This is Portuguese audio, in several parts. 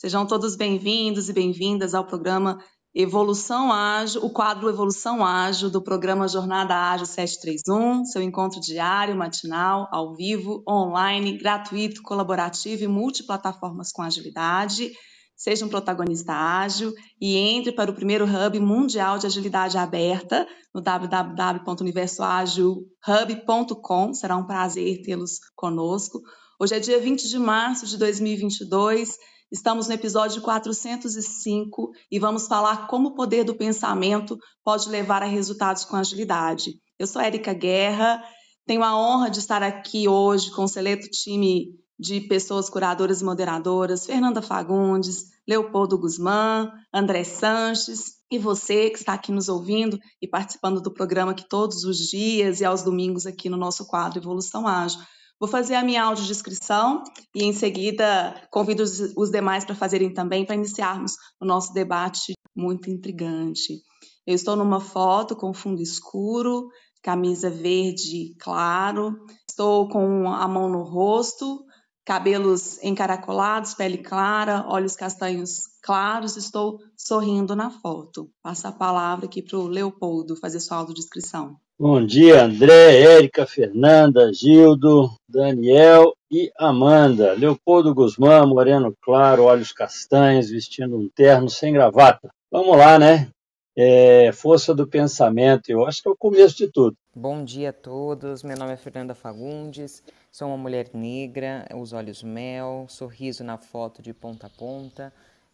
Sejam todos bem-vindos e bem-vindas ao programa Evolução Ágil, o quadro Evolução Ágil do programa Jornada Ágil 731, seu encontro diário, matinal, ao vivo, online, gratuito, colaborativo e multiplataformas com agilidade. Seja um protagonista ágil e entre para o primeiro Hub Mundial de Agilidade Aberta no www.universoagilhub.com. Será um prazer tê-los conosco. Hoje é dia 20 de março de 2022 Estamos no episódio 405 e vamos falar como o poder do pensamento pode levar a resultados com agilidade. Eu sou Érica Guerra, tenho a honra de estar aqui hoje com o seleto time de pessoas curadoras e moderadoras, Fernanda Fagundes, Leopoldo Guzmán, André Sanches e você que está aqui nos ouvindo e participando do programa aqui todos os dias e aos domingos aqui no nosso quadro Evolução Ágil. Vou fazer a minha audiodescrição e, em seguida, convido os, os demais para fazerem também, para iniciarmos o nosso debate muito intrigante. Eu estou numa foto com fundo escuro, camisa verde claro, estou com a mão no rosto, cabelos encaracolados, pele clara, olhos castanhos claros, estou sorrindo na foto. Passo a palavra aqui para o Leopoldo fazer sua audiodescrição. Bom dia, André, Érica, Fernanda, Gildo, Daniel e Amanda. Leopoldo Guzmán, moreno claro, olhos castanhos, vestindo um terno sem gravata. Vamos lá, né? É, força do pensamento, eu acho que é o começo de tudo. Bom dia a todos, meu nome é Fernanda Fagundes, sou uma mulher negra, os olhos mel, sorriso na foto de ponta a ponta,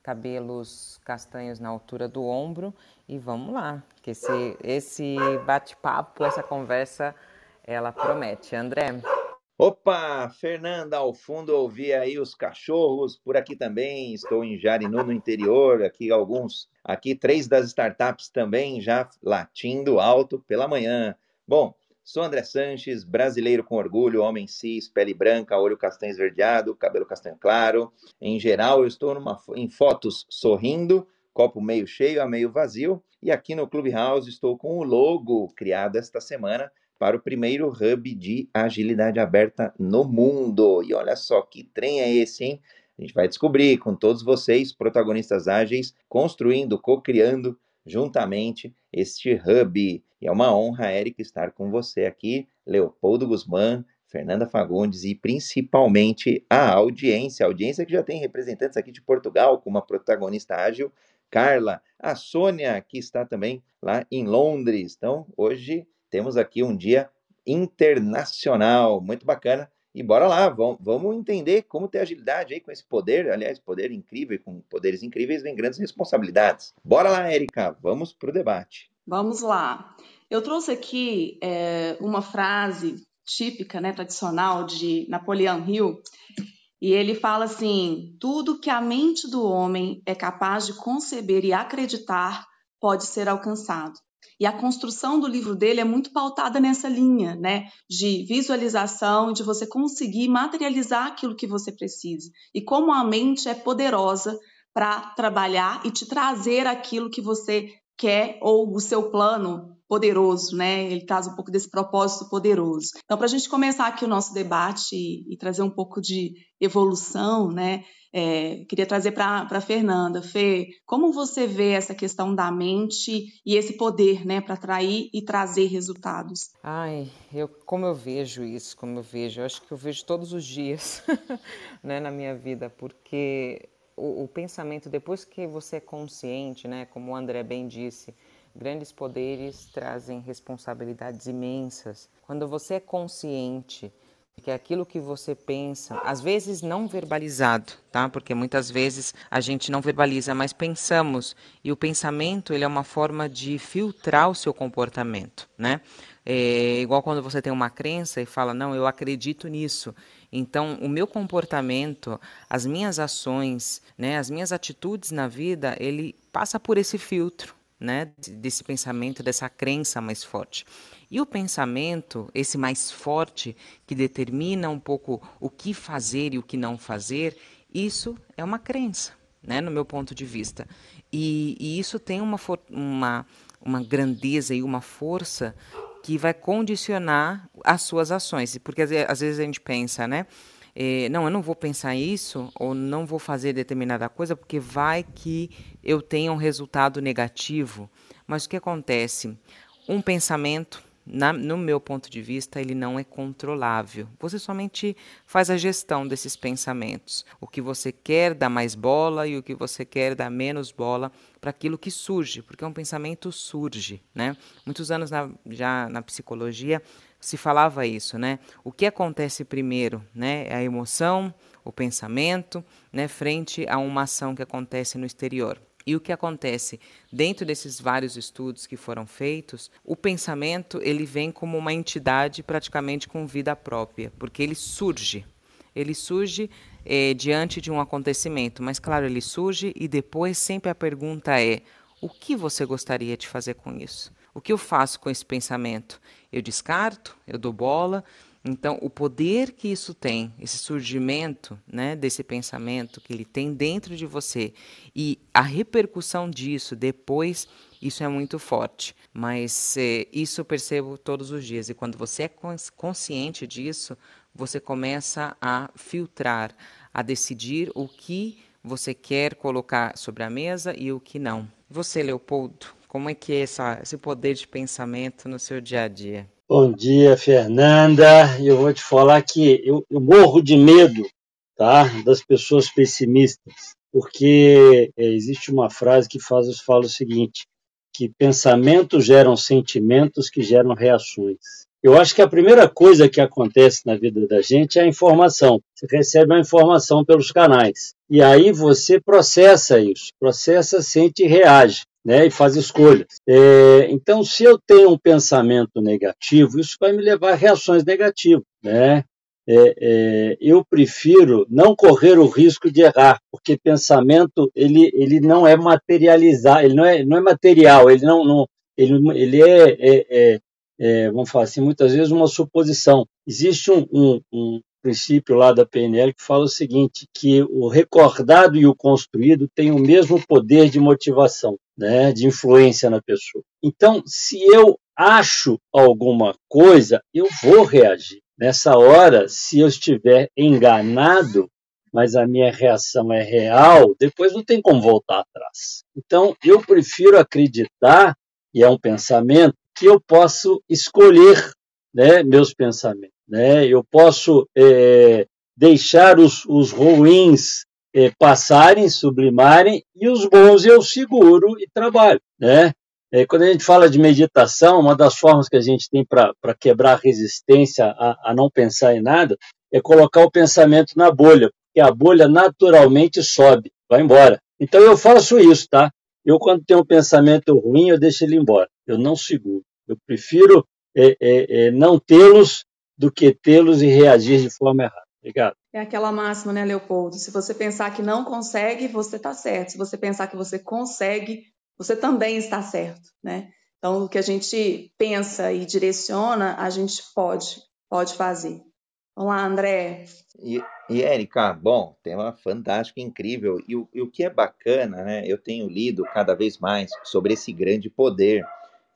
cabelos castanhos na altura do ombro e vamos lá, que esse, esse bate-papo, essa conversa, ela promete. André? Opa, Fernanda, ao fundo ouvi aí os cachorros, por aqui também, estou em Jarinu, no interior, aqui alguns, aqui três das startups também já latindo alto pela manhã. Bom, Sou André Sanches, brasileiro com orgulho, homem cis, pele branca, olho castanho esverdeado, cabelo castanho claro. Em geral, eu estou numa, em fotos sorrindo, copo meio cheio a meio vazio. E aqui no Clubhouse estou com o logo criado esta semana para o primeiro hub de agilidade aberta no mundo. E olha só que trem é esse, hein? A gente vai descobrir com todos vocês, protagonistas ágeis, construindo, co-criando juntamente este hub. E é uma honra, Érica, estar com você aqui, Leopoldo Guzmán, Fernanda Fagundes e principalmente a audiência, a audiência que já tem representantes aqui de Portugal, com uma protagonista ágil, Carla, a Sônia, que está também lá em Londres. Então, hoje temos aqui um dia internacional, muito bacana. E bora lá, vamos, entender como ter agilidade aí com esse poder. Aliás, poder incrível, com poderes incríveis vem grandes responsabilidades. Bora lá, Érica, vamos para o debate. Vamos lá. Eu trouxe aqui é, uma frase típica, né, tradicional de Napoleão Hill, e ele fala assim: tudo que a mente do homem é capaz de conceber e acreditar pode ser alcançado. E a construção do livro dele é muito pautada nessa linha, né, de visualização, de você conseguir materializar aquilo que você precisa. E como a mente é poderosa para trabalhar e te trazer aquilo que você quer ou o seu plano poderoso, né? Ele traz um pouco desse propósito poderoso. Então, para a gente começar aqui o nosso debate e, e trazer um pouco de evolução, né? É, queria trazer para a Fernanda. Fê, como você vê essa questão da mente e esse poder, né, para atrair e trazer resultados? Ai, eu, como eu vejo isso, como eu vejo, eu acho que eu vejo todos os dias, né, na minha vida, porque o, o pensamento, depois que você é consciente, né, como o André bem disse, Grandes poderes trazem responsabilidades imensas. Quando você é consciente que aquilo que você pensa, às vezes não verbalizado, tá? Porque muitas vezes a gente não verbaliza, mas pensamos. E o pensamento, ele é uma forma de filtrar o seu comportamento, né? É igual quando você tem uma crença e fala, não, eu acredito nisso. Então, o meu comportamento, as minhas ações, né, as minhas atitudes na vida, ele passa por esse filtro né, desse pensamento, dessa crença mais forte. E o pensamento, esse mais forte, que determina um pouco o que fazer e o que não fazer, isso é uma crença, né, no meu ponto de vista. E, e isso tem uma, uma, uma grandeza e uma força que vai condicionar as suas ações. Porque às vezes a gente pensa, né? É, não, eu não vou pensar isso ou não vou fazer determinada coisa porque vai que eu tenha um resultado negativo. Mas o que acontece? Um pensamento na, no meu ponto de vista, ele não é controlável. Você somente faz a gestão desses pensamentos. O que você quer dá mais bola e o que você quer dá menos bola para aquilo que surge, porque um pensamento surge. Né? Muitos anos na, já na psicologia se falava isso. Né? O que acontece primeiro? Né? É a emoção, o pensamento, né? frente a uma ação que acontece no exterior. E o que acontece dentro desses vários estudos que foram feitos, o pensamento ele vem como uma entidade praticamente com vida própria, porque ele surge. Ele surge é, diante de um acontecimento, mas claro, ele surge e depois sempre a pergunta é: o que você gostaria de fazer com isso? O que eu faço com esse pensamento? Eu descarto? Eu dou bola? Então, o poder que isso tem, esse surgimento né, desse pensamento que ele tem dentro de você e a repercussão disso depois, isso é muito forte. Mas é, isso eu percebo todos os dias. E quando você é consciente disso, você começa a filtrar, a decidir o que você quer colocar sobre a mesa e o que não. Você, Leopoldo, como é que é essa, esse poder de pensamento no seu dia a dia? Bom dia, Fernanda. Eu vou te falar que eu, eu morro de medo tá, das pessoas pessimistas, porque é, existe uma frase que faz, fala o seguinte, que pensamentos geram sentimentos que geram reações. Eu acho que a primeira coisa que acontece na vida da gente é a informação. Você recebe a informação pelos canais. E aí você processa isso, processa, sente e reage né, e faz escolhas. É, então, se eu tenho um pensamento negativo, isso vai me levar a reações negativas. Né? É, é, eu prefiro não correr o risco de errar, porque pensamento ele, ele não é materializar, ele não é, não é material, ele não, não ele, ele é, é, é, é, vamos falar assim, muitas vezes uma suposição. Existe um, um, um princípio lá da PNL que fala o seguinte, que o recordado e o construído têm o mesmo poder de motivação, né, de influência na pessoa. Então, se eu acho alguma coisa, eu vou reagir. Nessa hora, se eu estiver enganado, mas a minha reação é real, depois não tem como voltar atrás. Então, eu prefiro acreditar, e é um pensamento, que eu posso escolher né, meus pensamentos. Né? Eu posso é, deixar os, os ruins é, passarem, sublimarem, e os bons eu seguro e trabalho. Né? É, quando a gente fala de meditação, uma das formas que a gente tem para quebrar a resistência a, a não pensar em nada é colocar o pensamento na bolha, porque a bolha naturalmente sobe, vai embora. Então eu faço isso, tá? Eu, quando tenho um pensamento ruim, eu deixo ele embora. Eu não seguro. Eu prefiro é, é, é não tê-los do que tê-los e reagir de forma errada. Obrigado. É aquela máxima, né, Leopoldo? Se você pensar que não consegue, você está certo. Se você pensar que você consegue, você também está certo, né? Então, o que a gente pensa e direciona, a gente pode, pode fazer. Vamos lá, André. E, e Érica, bom, tema fantástico, incrível. E o, e o que é bacana, né? Eu tenho lido cada vez mais sobre esse grande poder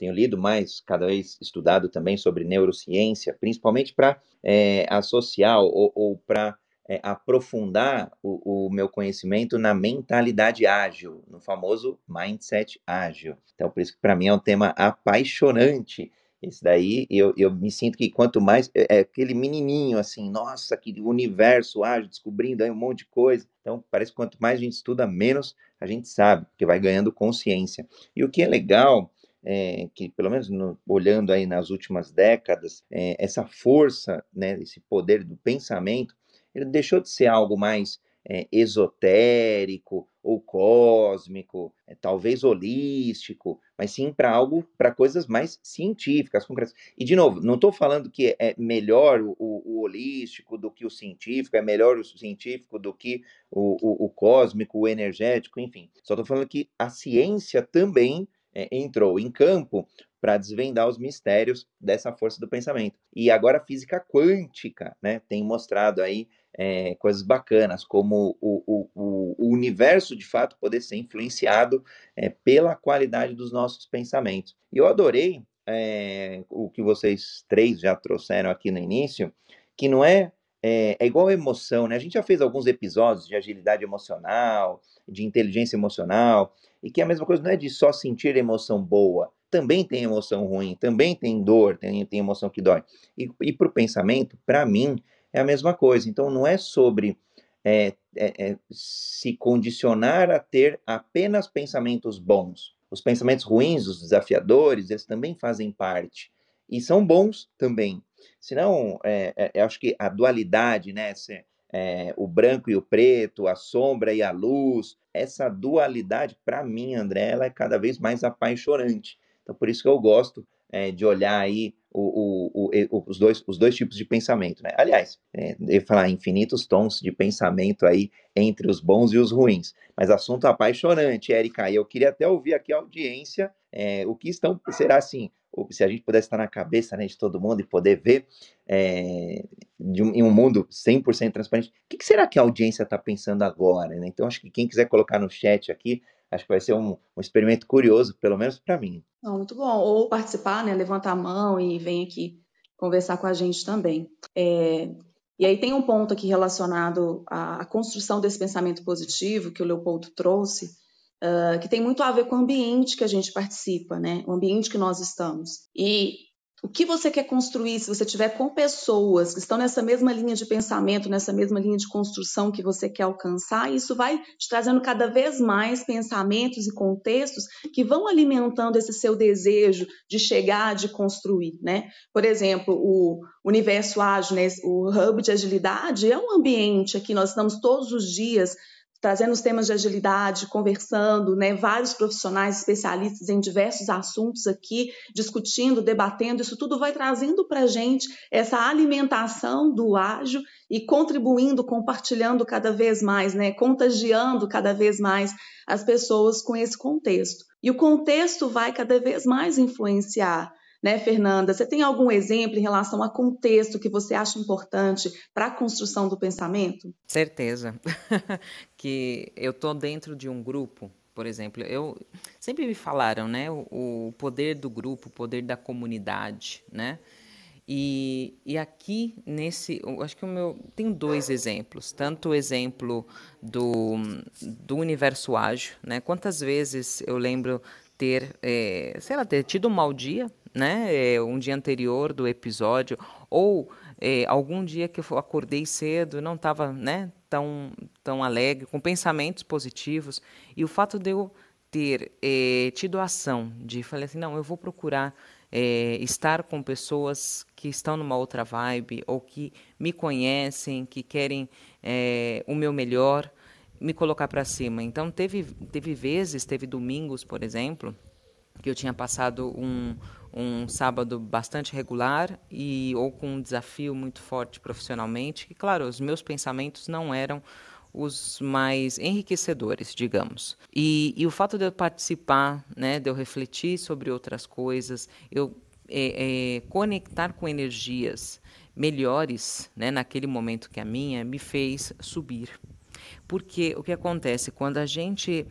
tenho lido mais, cada vez estudado também sobre neurociência, principalmente para é, associar ou, ou para é, aprofundar o, o, meu conhecimento na mentalidade ágil, no famoso mindset ágil. Então, por isso que para mim é um tema apaixonante. Esse daí, eu, eu me sinto que quanto mais. É, é aquele menininho assim, nossa, que universo ágil, descobrindo aí um monte de coisa. Então, parece que quanto mais a gente estuda, menos a gente sabe, porque vai ganhando consciência. E o que é legal é, que pelo menos no, olhando aí nas últimas décadas, é, essa força, né, esse poder do pensamento, ele deixou de ser algo mais é, esotérico ou cósmico, talvez holístico, mas sim para algo, para coisas mais científicas, concretas. E, de novo, não estou falando que é melhor o, o, holístico do que o científico, é melhor o científico do que o, o, o cósmico, o energético, enfim. Só estou falando que a ciência também é, entrou em campo para desvendar os mistérios dessa força do pensamento. E agora a física quântica né, tem mostrado aí é, coisas bacanas, como o, o, o, universo de fato poder ser influenciado é, pela qualidade dos nossos pensamentos. E eu adorei é, o que vocês três já trouxeram aqui no início, que não é é, é igual a emoção, né? A gente já fez alguns episódios de agilidade emocional, de inteligência emocional, e que a mesma coisa não é de só sentir emoção boa, também tem emoção ruim, também tem dor, tem, tem emoção que dói. E, e para o pensamento, para mim, é a mesma coisa. Então, não é sobre é, é, é, se condicionar a ter apenas pensamentos bons. Os pensamentos ruins, os desafiadores, eles também fazem parte. E são bons também. Senão, é, é, acho que a dualidade, né? É, o branco e o preto, a sombra e a luz, essa dualidade, para mim, André, ela é cada vez mais apaixonante. Então, por isso que eu gosto é, de olhar aí o, o, o, os, dois, os dois tipos de pensamento. Né? Aliás, é, eu falar infinitos tons de pensamento aí entre os bons e os ruins. Mas assunto apaixonante, Érica. E eu queria até ouvir aqui a audiência, é, o que estão, será assim, se a gente pudesse estar na cabeça né, de todo mundo e poder ver é, um, em um mundo 100% transparente, o que, que, será que a audiência está pensando agora? Né? Então, acho que quem quiser colocar no chat aqui, acho que vai ser um, um experimento curioso, pelo menos para mim. Não, muito bom. Ou participar, né, levantar a mão e vem aqui conversar com a gente também. É, e aí tem um ponto aqui relacionado à, à construção desse pensamento positivo que o Leopoldo trouxe, uh, que tem muito a ver com o ambiente que a gente participa, né? O ambiente que nós estamos. E o que você quer construir, se você tiver com pessoas que estão nessa mesma linha de pensamento, nessa mesma linha de construção que você quer alcançar, isso vai te trazendo cada vez mais pensamentos e contextos que vão alimentando esse seu desejo de chegar, de construir, né? Por exemplo, o universo ágil, né? o hub de agilidade é um ambiente aqui, nós estamos todos os dias trazendo os temas de agilidade, conversando, né, vários profissionais especialistas em diversos assuntos aqui, discutindo, debatendo, isso tudo vai trazendo para a gente essa alimentação do ágil e contribuindo, compartilhando cada vez mais, né, contagiando cada vez mais as pessoas com esse contexto. E o contexto vai cada vez mais influenciar né, Fernanda? Você tem algum exemplo em relação a contexto que você acha importante para a construção do pensamento? Certeza. que eu estou dentro de um grupo, por exemplo, eu sempre me falaram, né, o, o poder do grupo, o poder da comunidade, né? E, e aqui nesse, acho que o meu tenho dois exemplos, tanto o exemplo do, do universo ágil, né? Quantas vezes eu lembro ter, é, sei lá, ter tido um mau dia, né? É, um dia anterior do episódio, ou é, algum dia que eu acordei cedo, não estava né, tão, tão alegre, com pensamentos positivos, e o fato de eu ter é, tido a ação de falar assim, não, eu vou procurar é, estar com pessoas que estão numa outra vibe ou que me conhecem, que querem é, o meu melhor, me colocar para cima. Então teve teve vezes, teve domingos, por exemplo, que eu tinha passado um, um sábado bastante regular e ou com um desafio muito forte profissionalmente, que claro, os meus pensamentos não eram os mais enriquecedores, digamos. E, e o fato de eu participar, né, de eu refletir sobre outras coisas, eu é, é, conectar com energias melhores, né, naquele momento que a minha, me fez subir. Porque o que acontece quando a gente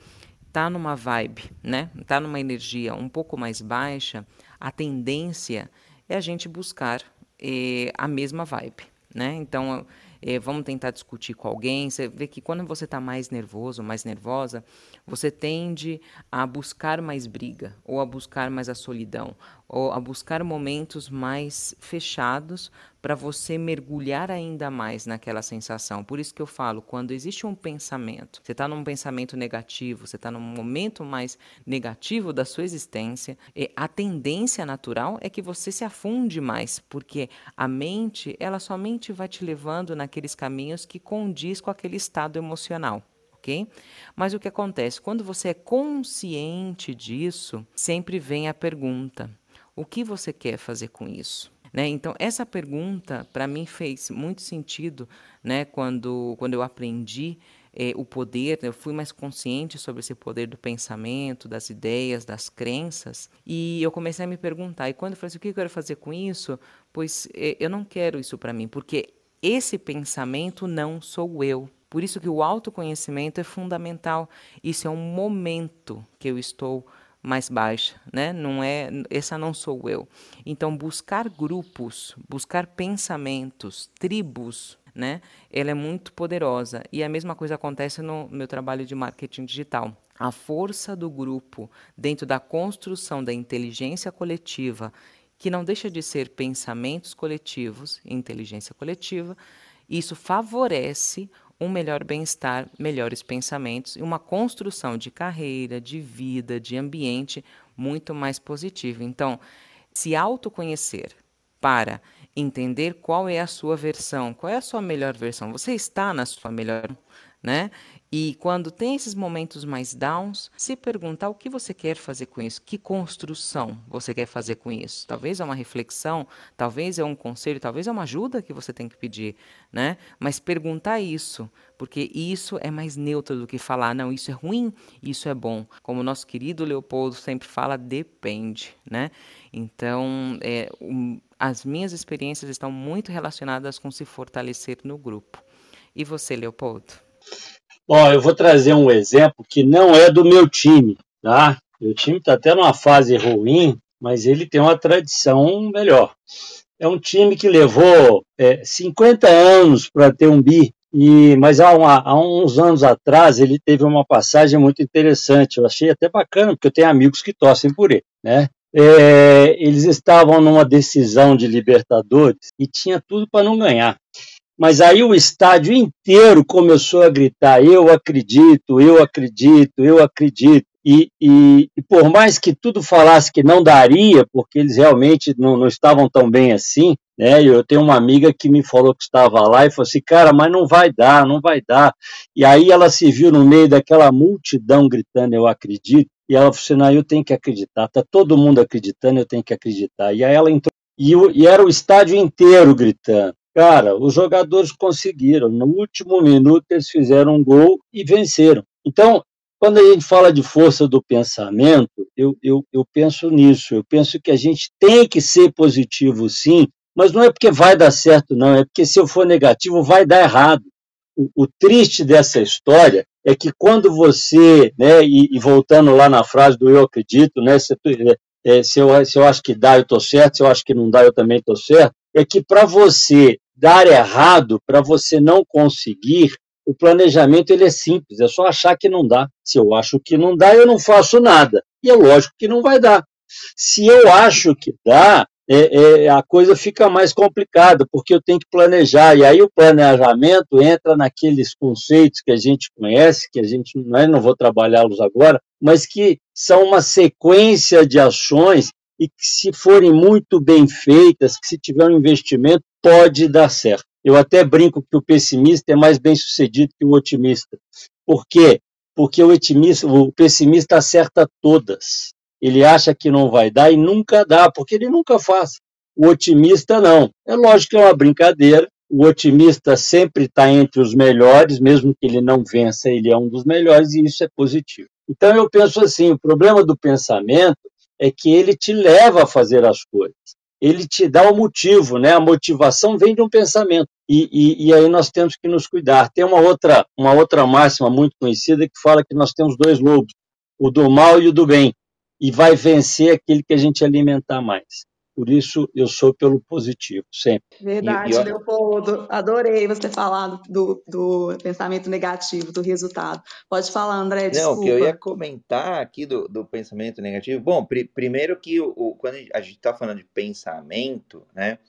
está numa vibe, né, está numa energia um pouco mais baixa, a tendência é a gente buscar eh, a mesma vibe, né? Então, eh, vamos tentar discutir com alguém. Você vê que quando você está mais nervoso, mais nervosa, você tende a buscar mais briga, ou a buscar mais a solidão, ou a buscar momentos mais fechados para você mergulhar ainda mais naquela sensação. Por isso que eu falo, quando existe um pensamento, você está num pensamento negativo, você está num momento mais negativo da sua existência, a tendência natural é que você se afunde mais, porque a mente, ela somente vai te levando naqueles caminhos que condiz com aquele estado emocional ok? Mas o que acontece? Quando você é consciente disso, sempre vem a pergunta: o que você quer fazer com isso? Né? Então, essa pergunta, para mim, fez muito sentido né? quando, quando eu aprendi eh, o poder, eu fui mais consciente sobre esse poder do pensamento, das ideias, das crenças, e eu comecei a me perguntar. E quando eu falei assim, o que eu quero fazer com isso? Pois eh, eu não quero isso para mim, porque esse pensamento não sou eu. Por isso que o autoconhecimento é fundamental. Isso é um momento que eu estou mais baixa, né? Não é, essa não sou eu. Então buscar grupos, buscar pensamentos, tribos né? Ela é muito poderosa. E a mesma coisa acontece no meu trabalho de marketing digital. A força do grupo dentro da construção da inteligência coletiva, que não deixa de ser pensamentos coletivos, inteligência coletiva, isso favorece um melhor bem-estar, melhores pensamentos e uma construção de carreira, de vida, de ambiente muito mais positiva. Então, se autoconhecer para entender qual é a sua versão, qual é a sua melhor versão. Você está na sua melhor, né? E quando tem esses momentos mais downs, se perguntar o que você quer fazer com isso, que construção você quer fazer com isso. Talvez é uma reflexão, talvez é um conselho, talvez é uma ajuda que você tem que pedir, né? Mas perguntar isso, porque isso é mais neutro do que falar, não, isso é ruim, isso é bom. Como o nosso querido Leopoldo sempre fala, depende, né? Então, é, um, as minhas experiências estão muito relacionadas com se fortalecer no grupo. E você, Leopoldo? Ó, eu vou trazer um exemplo que não é do meu time, tá? Meu time está até numa fase ruim, mas ele tem uma tradição melhor. É um time que levou é, 50 anos para ter um bi, e, mas há, uma, há, uns anos atrás ele teve uma passagem muito interessante. Eu achei até bacana, porque eu tenho amigos que torcem por ele. Né? É, eles estavam numa decisão de Libertadores e tinha tudo para não ganhar. Mas aí o estádio inteiro começou a gritar: eu acredito, eu acredito, eu acredito. E, e, e, por mais que tudo falasse que não daria, porque eles realmente não, não estavam tão bem assim, né? Eu tenho uma amiga que me falou que estava lá e falou assim, cara, mas não vai dar, não vai dar. E aí ela se viu no meio daquela multidão gritando, eu acredito, e ela falou assim, não, eu tenho que acreditar, tá todo mundo acreditando, eu tenho que acreditar. E aí ela entrou, e, e era o estádio inteiro gritando. Cara, os jogadores conseguiram. No último minuto, eles fizeram um gol e venceram. Então, quando a gente fala de força do pensamento, eu, eu, eu penso nisso. Eu penso que a gente tem que ser positivo, sim, mas não é porque vai dar certo, não. É porque se eu for negativo, vai dar errado. O, o triste dessa história é que quando você, né, e, e, voltando lá na frase do eu acredito, né, se, é, se, eu, se eu acho que dá, eu estou certo, se eu acho que não dá, eu também estou certo, é que para você dar errado, para você não conseguir, o planejamento ele é simples, é só achar que não dá. Se eu acho que não dá, eu não faço nada. E é lógico que não vai dar. Se eu acho que dá, é, é, a coisa fica mais complicada, porque eu tenho que planejar. E aí o planejamento entra naqueles conceitos que a gente conhece, que a gente não, é, não vou trabalhá-los agora, mas que são uma sequência de ações e que, se forem muito bem feitas, que se tiver um investimento, pode dar certo. Eu até brinco que o pessimista é mais bem sucedido que o otimista. Por quê? Porque o, otimista, o pessimista acerta todas. Ele acha que não vai dar e nunca dá, porque ele nunca faz. O otimista não. É lógico que é uma brincadeira. O otimista sempre está entre os melhores, mesmo que ele não vença, ele é um dos melhores e isso é positivo. Então eu penso assim: o problema do pensamento é que ele te leva a fazer as coisas. Ele te dá o motivo, né? A motivação vem de um pensamento. E, e, e, aí nós temos que nos cuidar. Tem uma outra, uma outra máxima muito conhecida que fala que nós temos dois lobos, o do mal e o do bem, e vai vencer aquele que a gente alimentar mais. Por isso, eu sou pelo positivo, sempre. Verdade, e, e Leopoldo. Adorei você falar do, do pensamento negativo, do resultado. Pode falar, André, desculpa. Não, que eu ia comentar aqui do, do pensamento negativo. Bom, primeiro que o, o, quando a gente está falando de pensamento, né,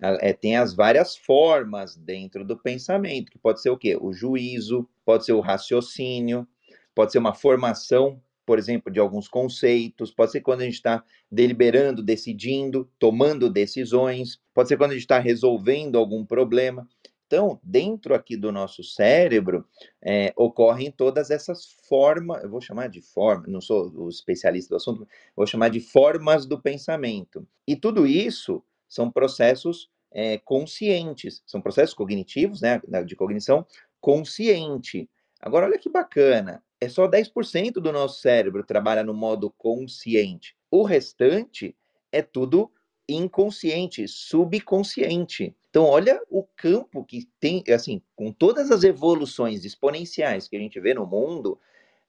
é, tem as várias formas dentro do pensamento, que pode ser o quê? O juízo, pode ser o raciocínio, pode ser uma formação por exemplo, de alguns conceitos, pode ser quando a gente está deliberando, decidindo, tomando decisões, pode ser quando a gente está resolvendo algum problema. Então, dentro aqui do nosso cérebro, é, ocorrem todas essas formas, eu vou chamar de forma, não sou o especialista do assunto, vou chamar de formas do pensamento. E tudo isso são processos é, conscientes, são processos cognitivos, né, de cognição consciente. Agora, olha que bacana, é só 10% do nosso cérebro trabalha no modo consciente. O restante é tudo inconsciente, subconsciente. Então, olha o campo que tem, assim, com todas as evoluções exponenciais que a gente vê no mundo,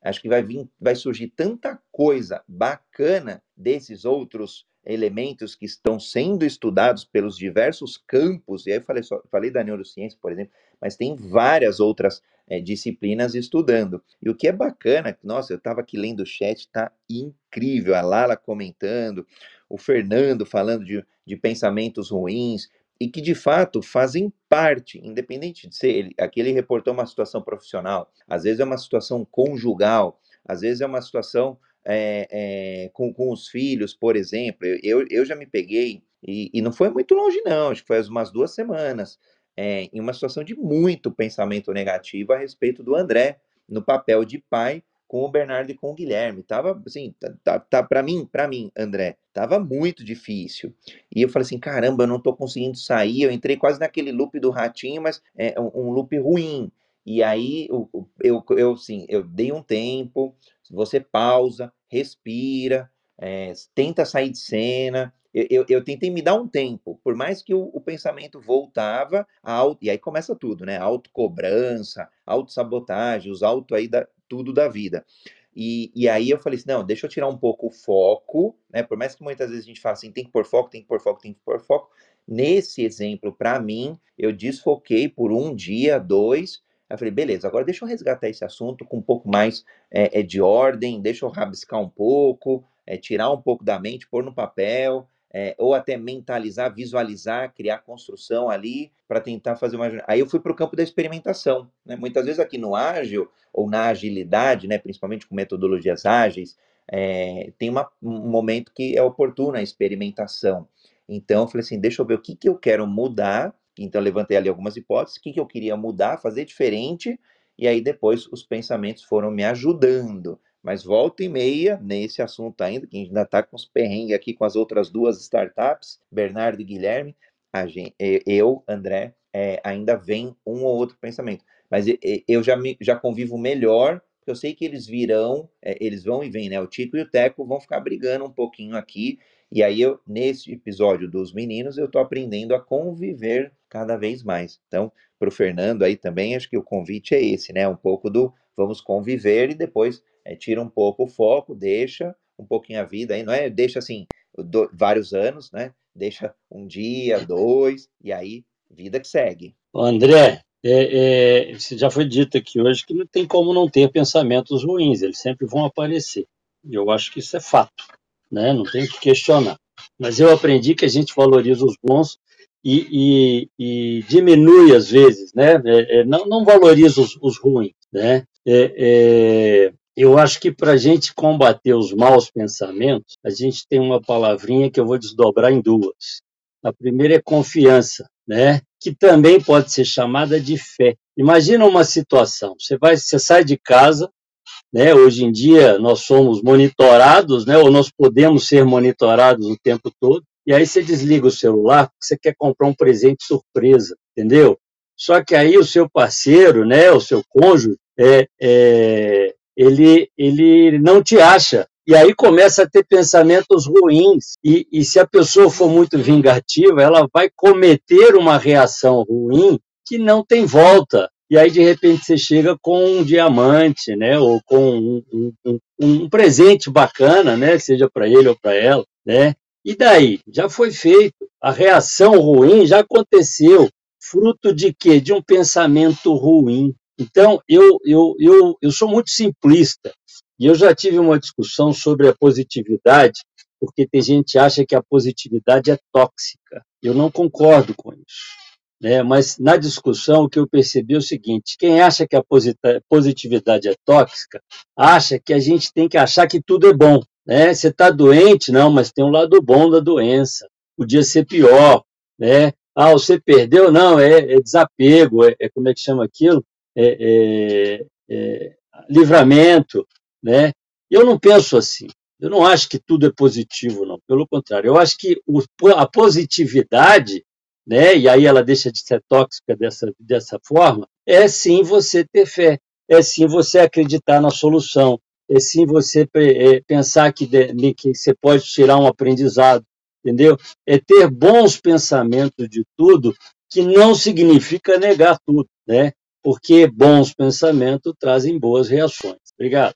acho que vai vir, vai surgir tanta coisa bacana desses outros elementos que estão sendo estudados pelos diversos campos. E aí eu falei, só, falei da neurociência, por exemplo, mas tem várias outras é, disciplinas estudando. E o que é bacana, nossa, eu estava aqui lendo o chat, tá incrível. A Lala comentando, o Fernando falando de, de pensamentos ruins, e que de fato fazem parte, independente de ser ele, aqui ele reportou uma situação profissional, às vezes é uma situação conjugal, às vezes é uma situação é, é, com, com os filhos, por exemplo. Eu, eu já me peguei, e, e não foi muito longe, não, acho que foi umas duas semanas, é, em uma situação de muito pensamento negativo a respeito do André, no papel de pai com o Bernardo e com o Guilherme. Tava assim, tá, tá, tá para mim, para mim, André, tava muito difícil. E eu falei assim, caramba, eu não tô conseguindo sair. Eu entrei quase naquele loop do ratinho, mas é um, um loop ruim. E aí eu, eu, eu, assim, eu dei um tempo, você pausa, respira, é, tenta sair de cena. Eu, eu, eu, tentei me dar um tempo, por mais que o, o pensamento voltava, auto, e aí começa tudo, né? Autocobrança, autossabotagem, os auto aí da, tudo da vida. E, e aí eu falei assim, não, deixa eu tirar um pouco o foco, né? Por mais que muitas vezes a gente fala assim, tem que pôr foco, tem que pôr foco, tem que pôr foco. Nesse exemplo, para mim, eu desfoquei por um dia, dois, eu falei, beleza, agora deixa eu resgatar esse assunto com um pouco mais é, é, de ordem, deixa eu rabiscar um pouco, é, tirar um pouco da mente, pôr no papel, é, ou até mentalizar, visualizar, criar construção ali para tentar fazer uma. Aí eu fui para o campo da experimentação. Né? Muitas vezes aqui no ágil ou na agilidade, né, principalmente com metodologias ágeis, é, tem uma, um momento que é oportuno a experimentação. Então eu falei assim, deixa eu ver o que, que eu quero mudar então, levantei ali algumas hipóteses, o que, que eu queria mudar, fazer diferente, e aí depois os pensamentos foram me ajudando. Mas volta e meia nesse assunto ainda, que a gente ainda está com os perrengues aqui com as outras duas startups, Bernardo e Guilherme, gente, eu, André, é, ainda vem um ou outro pensamento. Mas eu já, me, já convivo melhor, porque eu sei que eles virão, é, eles vão e vêm, né? O Tico e o Teco vão ficar brigando um pouquinho aqui, e aí, eu, nesse episódio dos meninos, eu estou aprendendo a conviver cada vez mais. Então, para o Fernando aí também, acho que o convite é esse, né? Um pouco do vamos conviver e depois é, tira um pouco o foco, deixa um pouquinho a vida aí, não é? Deixa assim, do, vários anos, né? Deixa um dia, dois, e aí, vida que segue. André, é, é, já foi dito aqui hoje que não tem como não ter pensamentos ruins, eles sempre vão aparecer. E eu acho que isso é fato né? não tem que questionar. Mas eu aprendi que a gente valoriza os bons e, e, e diminui às vezes, né? É, é, não, não valoriza os, os ruins, né? É, é eu acho que para a gente combater os maus pensamentos, a gente tem uma palavrinha que eu vou desdobrar em duas. A primeira é confiança, né? Que também pode ser chamada de fé. Imagina uma situação: você vai, você sai de casa, né? Hoje em dia nós somos monitorados, né? ou nós podemos ser monitorados o tempo todo, e aí você desliga o celular porque você quer comprar um presente surpresa, entendeu? Só que aí o seu parceiro, né, o seu cônjuge, é, é, ele, ele não te acha. E aí começa a ter pensamentos ruins. E, e se a pessoa for muito vingativa, ela vai cometer uma reação ruim que não tem volta e aí de repente você chega com um diamante, né, ou com um, um, um presente bacana, né, seja para ele ou para ela, né, e daí? Já foi feito, a reação ruim já aconteceu, fruto de quê? De um pensamento ruim. Então, eu, eu, eu, eu sou muito simplista, e eu já tive uma discussão sobre a positividade, porque tem gente que acha que a positividade é tóxica. Eu não concordo com isso. Né? Mas na discussão o que eu percebi é o seguinte: quem acha que a positividade é tóxica, acha que a gente tem que achar que tudo é bom. Né? Você está doente, não, mas tem um lado bom da doença. Podia ser pior. Né? Ah, você perdeu? Não, é, é desapego, é, é, como é que chama aquilo? É, é, é livramento. Né? Eu não penso assim. Eu não acho que tudo é positivo, não. Pelo contrário, eu acho que o, a positividade né? e aí ela deixa de ser tóxica dessa, dessa forma, é sim você ter fé, é sim você acreditar na solução, é sim você é, pensar que, que você pode tirar um aprendizado, entendeu? É ter bons pensamentos de tudo, que não significa negar tudo, né? Porque bons pensamentos trazem boas reações. Obrigado.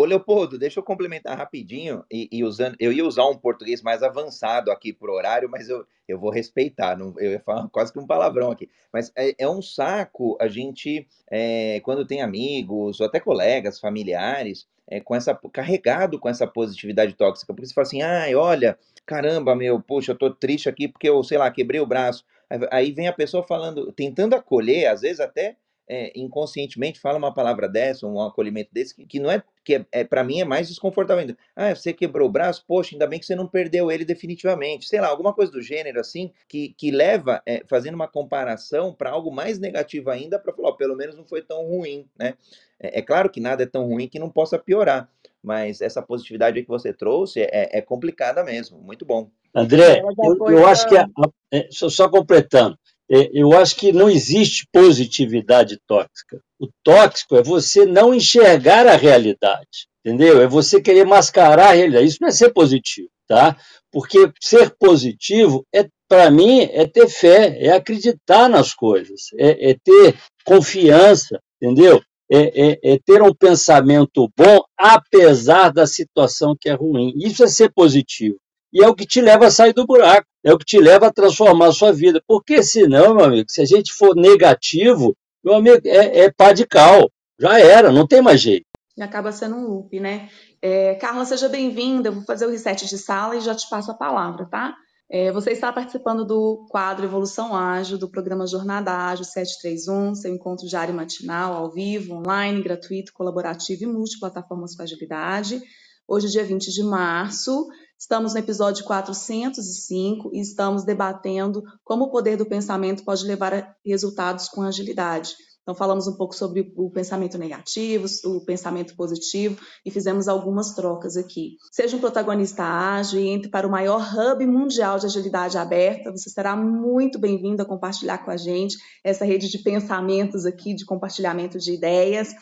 Ô, Leopoldo, deixa eu complementar rapidinho e, e, usando, eu ia usar um português mais avançado aqui pro horário, mas eu, eu vou respeitar, não, eu ia falar quase que um palavrão aqui. Mas é, é um saco a gente, é, quando tem amigos, ou até colegas, familiares, é, com essa carregado com essa positividade tóxica, porque você fala assim, ai, olha, caramba, meu, poxa, eu tô triste aqui porque eu, sei lá, quebrei o braço. Aí vem a pessoa falando, tentando acolher, às vezes até é, inconscientemente fala uma palavra dessa, um acolhimento desse, que, que não é, que é, é para mim é mais desconfortável ainda. Ah, você quebrou o braço? Poxa, ainda bem que você não perdeu ele definitivamente. Sei lá, alguma coisa do gênero assim, que, que leva, é, fazendo uma comparação para algo mais negativo ainda, para falar, ó, pelo menos não foi tão ruim, né? É, é, claro que nada é tão ruim que não possa piorar, mas essa positividade que você trouxe é, é complicada mesmo, muito bom. André, eu, eu acho que, a, é, só completando, é, eu acho que não existe positividade tóxica. O tóxico é você não enxergar a realidade, entendeu? É você querer mascarar a realidade. Isso não é ser positivo, tá? Porque ser positivo é, para mim, é ter fé, é acreditar nas coisas, é, é ter confiança, entendeu? É, é, é, ter um pensamento bom apesar da situação que é ruim. Isso é ser positivo e é o que te leva a sair do buraco, é o que te leva a transformar a sua vida. Porque senão, meu amigo, se a gente for negativo, meu amigo, é, é pá de cal. Já era, não tem mais jeito. E acaba sendo um loop, né? É, Carla, seja bem-vinda. Vou fazer o reset de sala e já te passo a palavra, tá? É, você está participando do quadro Evolução Ágil, do programa Jornada Ágil 731, seu encontro diário matinal, ao vivo, online, gratuito, colaborativo e multiplataformas com agilidade. Hoje, dia 20 de março, estamos no episódio 405 e estamos debatendo como o poder do pensamento pode levar a resultados com agilidade. Então, falamos um pouco sobre o pensamento negativo, o pensamento positivo e fizemos algumas trocas aqui. Seja um protagonista ágil e entre para o maior hub mundial de agilidade aberta. Você será muito bem-vindo a compartilhar com a gente essa rede de pensamentos aqui, de compartilhamento de ideias.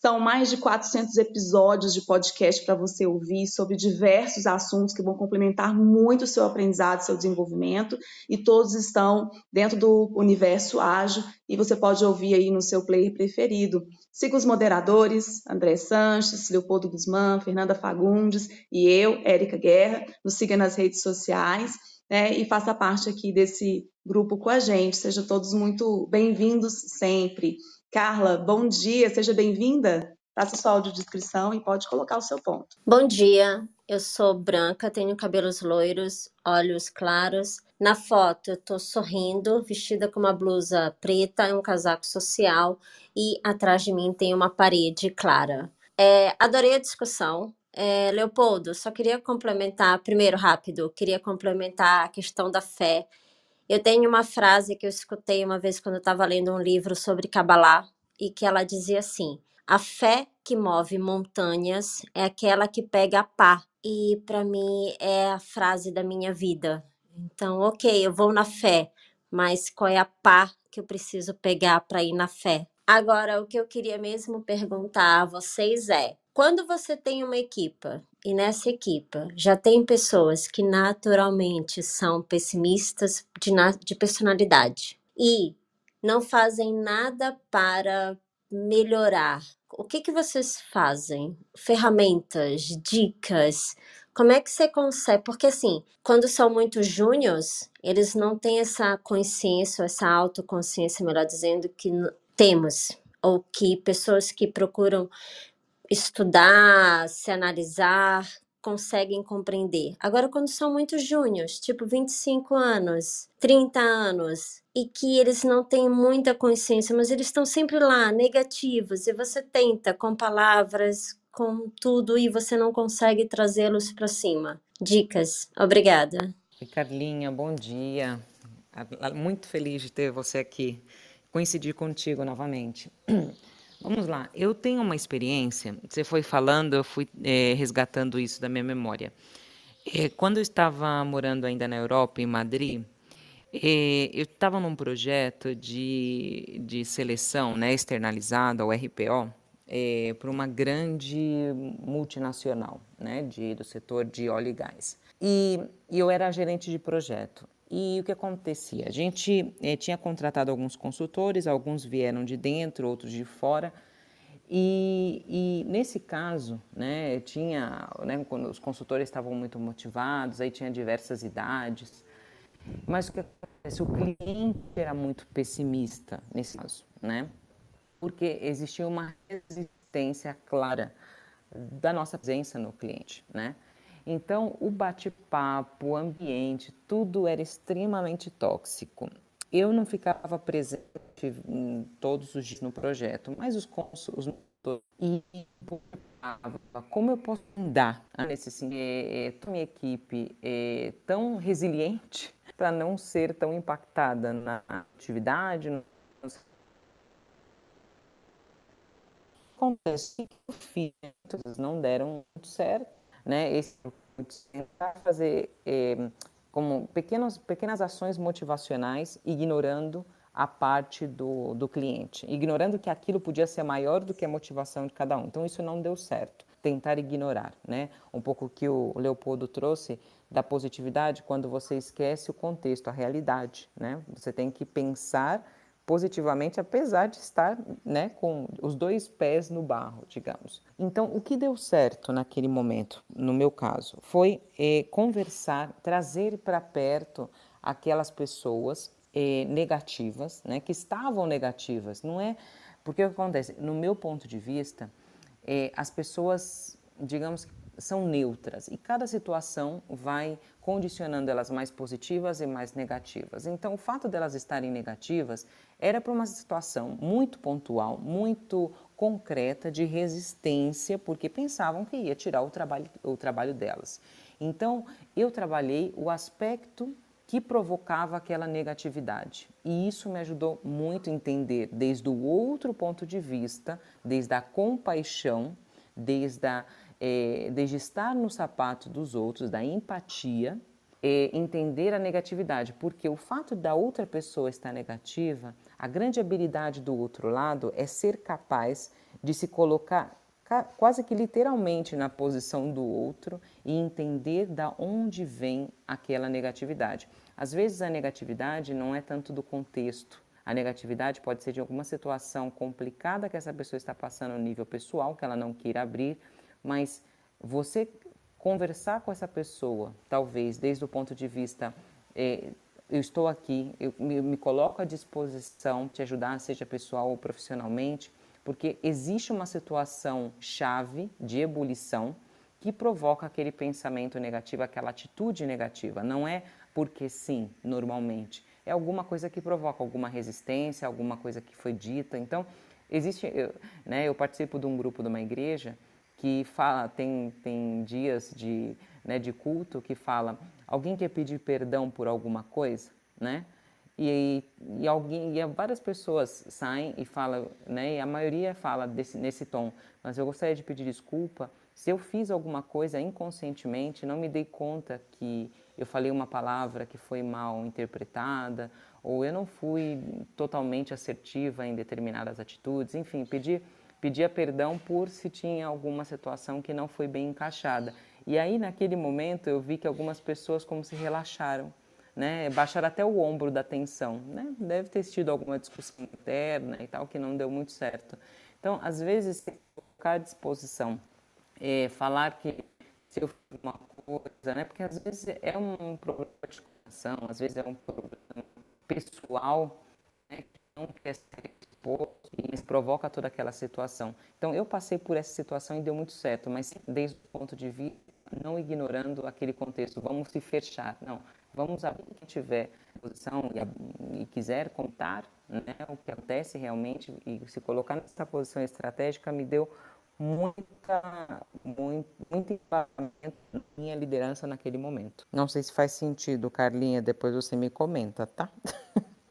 São mais de 400 episódios de podcast para você ouvir sobre diversos assuntos que vão complementar muito o seu aprendizado, seu desenvolvimento, e todos estão dentro do universo ágil e você pode ouvir aí no seu player preferido. Siga os moderadores, André Sanches, Leopoldo Guzmán, Fernanda Fagundes e eu, Érica Guerra. Nos siga nas redes sociais. Né, e faça parte aqui desse grupo com a gente. Sejam todos muito bem-vindos sempre. Carla, bom dia, seja bem-vinda. Faça sua audiodescrição e pode colocar o seu ponto. Bom dia, eu sou branca, tenho cabelos loiros, olhos claros. Na foto eu tô sorrindo, vestida com uma blusa preta e um casaco social e atrás de mim tem uma parede clara. É, adorei a discussão. É, Leopoldo, só queria complementar, primeiro rápido, queria complementar a questão da fé eu tenho uma frase que eu escutei uma vez quando eu estava lendo um livro sobre Kabbalah e que ela dizia assim: a fé que move montanhas é aquela que pega a pá. E para mim é a frase da minha vida. Então, ok, eu vou na fé, mas qual é a pá que eu preciso pegar para ir na fé? Agora, o que eu queria mesmo perguntar a vocês é: quando você tem uma equipa e nessa equipa já tem pessoas que naturalmente são pessimistas de, de personalidade e não fazem nada para melhorar, o que, que vocês fazem? Ferramentas, dicas? Como é que você consegue? Porque assim, quando são muito júniores, eles não têm essa consciência, essa autoconsciência, melhor dizendo, que temos, ou que pessoas que procuram estudar, se analisar, conseguem compreender. Agora, quando são muito júniores, tipo 25 anos, 30 anos, e que eles não têm muita consciência, mas eles estão sempre lá, negativos, e você tenta com palavras, com tudo, e você não consegue trazê-los para cima. Dicas. Obrigada. Oi, Carlinha, bom dia. Muito feliz de ter você aqui. Coincidir contigo novamente. Vamos lá, eu tenho uma experiência, você foi falando, eu fui é, resgatando isso da minha memória. É, quando eu estava morando ainda na Europa, em Madrid, é, eu estava num projeto de, de seleção né, externalizada, o RPO, é, para uma grande multinacional né, de, do setor de óleo e gás. E, e eu era gerente de projeto. E o que acontecia? A gente eh, tinha contratado alguns consultores, alguns vieram de dentro, outros de fora, E, e, nesse caso, né, tinha, né, quando os consultores estavam muito motivados, aí tinha diversas idades, mas o que acontece? O cliente era muito pessimista nesse caso, né? Porque existia uma resistência clara da nossa presença no cliente, né? Então, o bate-papo, o ambiente, tudo era extremamente tóxico. Eu não ficava presente todos os dias no projeto, mas os consultores e como eu posso andar nesse sentido, é, é, minha equipe é tão resiliente para não ser tão impactada na atividade. No... Acontece que não deram muito certo, né? Esse tentar fazer é, como pequenas, pequenas ações motivacionais, ignorando a parte do, do cliente, ignorando que aquilo podia ser maior do que a motivação de cada um. Então isso não deu certo. Tentar ignorar, né? Um pouco que o Leopoldo trouxe da positividade quando você esquece o contexto, a realidade, né? Você tem que pensar positivamente, apesar de estar né, com os dois pés no barro, digamos. Então, o que deu certo naquele momento, no meu caso, foi é, conversar, trazer para perto aquelas pessoas é, negativas, né, que estavam negativas. Não é porque o que acontece? No meu ponto de vista, é, as pessoas, digamos, são neutras e cada situação vai condicionando elas mais positivas e mais negativas. Então, o fato delas estarem negativas era para uma situação muito pontual, muito concreta de resistência, porque pensavam que ia tirar o trabalho, o trabalho delas. Então, eu trabalhei o aspecto que provocava aquela negatividade. E isso me ajudou muito a entender desde o outro ponto de vista, desde a compaixão, desde a é, desde estar no sapato dos outros, da empatia, é, entender a negatividade, porque o fato da outra pessoa estar negativa, a grande habilidade do outro lado é ser capaz de se colocar quase que literalmente na posição do outro e entender da onde vem aquela negatividade. Às vezes a negatividade não é tanto do contexto. A negatividade pode ser de alguma situação complicada que essa pessoa está passando no nível pessoal, que ela não queira abrir, mas você conversar com essa pessoa, talvez desde o ponto de vista é, eu estou aqui, eu me, me, coloco à disposição te ajudar, seja pessoal ou profissionalmente, porque existe uma situação chave de ebulição que provoca aquele pensamento negativo, aquela atitude negativa. Não é porque sim, normalmente. É alguma coisa que provoca alguma resistência, alguma coisa que foi dita. Então, existe, eu, né, eu participo de um grupo de uma igreja que fala, tem, tem dias de, né, de culto que fala, alguém quer pedir perdão por alguma coisa, né? E, e, alguém, e várias pessoas saem e falam, né, e a maioria fala desse, nesse tom, mas eu gostaria de pedir desculpa se eu fiz alguma coisa inconscientemente, não me dei conta que eu falei uma palavra que foi mal interpretada, ou eu não fui totalmente assertiva em determinadas atitudes, enfim, pedir pedia perdão por se tinha alguma situação que não foi bem encaixada. E aí, naquele momento, eu vi que algumas pessoas como se relaxaram, né? Baixaram até o ombro da tensão, né? Deve ter tido alguma discussão interna e tal que não deu muito certo. Então, às vezes, colocar à disposição, é, falar que se eu fiz uma coisa, né? Porque às vezes é um problema de comunicação, às vezes é um problema pessoal, né? Que não quer ser exposto e provoca toda aquela situação. Então, eu passei por essa situação e deu muito certo, mas desde o ponto de vista, não ignorando aquele contexto, vamos se fechar, não, vamos abrir quem tiver posição e, e, quiser contar né, o que acontece realmente e se colocar nessa posição estratégica me deu muita, muito, muito na minha liderança naquele momento. Não sei se faz sentido, Carlinha, depois você me comenta, tá?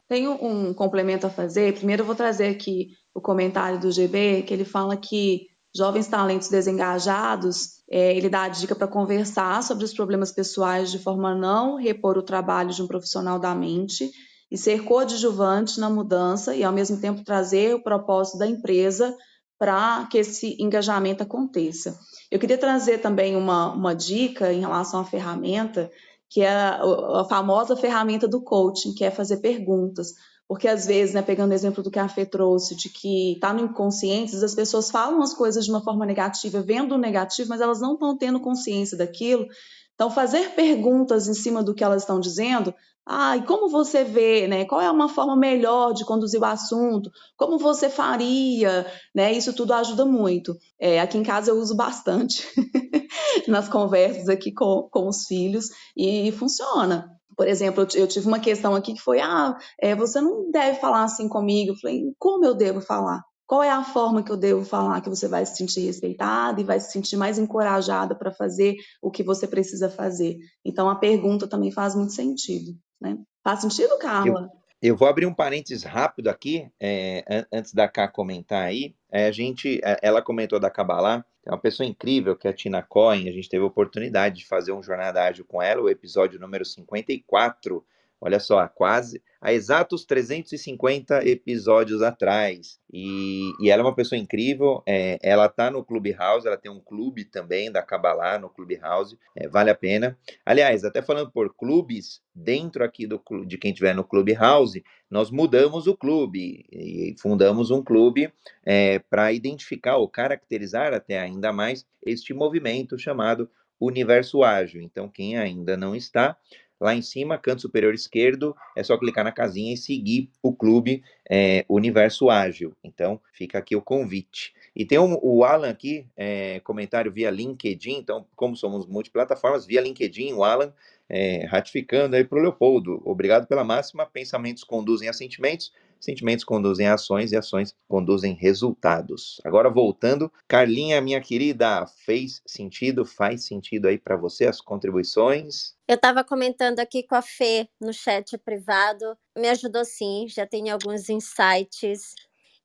Tenho um complemento a fazer. Primeiro, eu vou trazer aqui o comentário do GB, que ele fala que jovens talentos desengajados, é, ele dá a dica para conversar sobre os problemas pessoais de forma a não repor o trabalho de um profissional da mente e ser coadjuvante na mudança e, ao mesmo tempo, trazer o propósito da empresa para que esse engajamento aconteça. Eu queria trazer também uma, uma dica em relação à ferramenta que é a, famosa ferramenta do coaching, que é fazer perguntas. porque às vezes, né, pegando o exemplo do que a Fê trouxe, de que está no inconsciente, as pessoas falam as coisas de uma forma negativa, vendo o negativo, mas elas não estão tendo consciência daquilo. Então, fazer perguntas em cima do que elas estão dizendo, ah, e como você vê, né? Qual é uma forma melhor de conduzir o assunto? Como você faria? Né? Isso tudo ajuda muito. É, aqui em casa eu uso bastante nas conversas aqui com, com os filhos e funciona. Por exemplo, eu, tive uma questão aqui que foi: ah, é, você não deve falar assim comigo. Eu falei: como eu devo falar? Qual é a forma que eu devo falar que você vai se sentir respeitada e vai se sentir mais encorajada para fazer o que você precisa fazer? Então, a pergunta também faz muito sentido. Né? Faz sentido, Carla? Eu, eu vou abrir um parênteses rápido aqui, é, antes da Cá comentar aí. É, a gente, é, ela comentou da Kabbalah, é uma pessoa incrível que é a Tina Cohen, a gente teve a oportunidade de fazer um Jornada Ágil com ela, o episódio número 54, olha só, quase, há exatos 350 episódios atrás. E, e ela é uma pessoa incrível, é, ela está no Clubhouse, ela tem um clube também da Kabbalah no Clubhouse, é, vale a pena. Aliás, até falando por clubes, dentro aqui do, de quem estiver no Clubhouse, nós mudamos o clube e fundamos um clube é, para identificar ou caracterizar até ainda mais este movimento chamado Universo Ágil. Então, quem ainda não está, lá em cima, canto superior esquerdo, é só clicar na casinha e seguir o clube é, Universo Ágil. Então, fica aqui o convite. E tem um, o Alan aqui, é, comentário via LinkedIn, então, como somos multiplataformas, via LinkedIn, o Alan é, ratificando aí para o Leopoldo. Obrigado pela máxima. Pensamentos conduzem a sentimentos, sentimentos conduzem a ações e ações conduzem resultados. Agora voltando, Carlinha, minha querida, fez sentido? Faz sentido aí para você as contribuições? Eu estava comentando aqui com a Fê no chat privado, me ajudou sim, já tem alguns insights.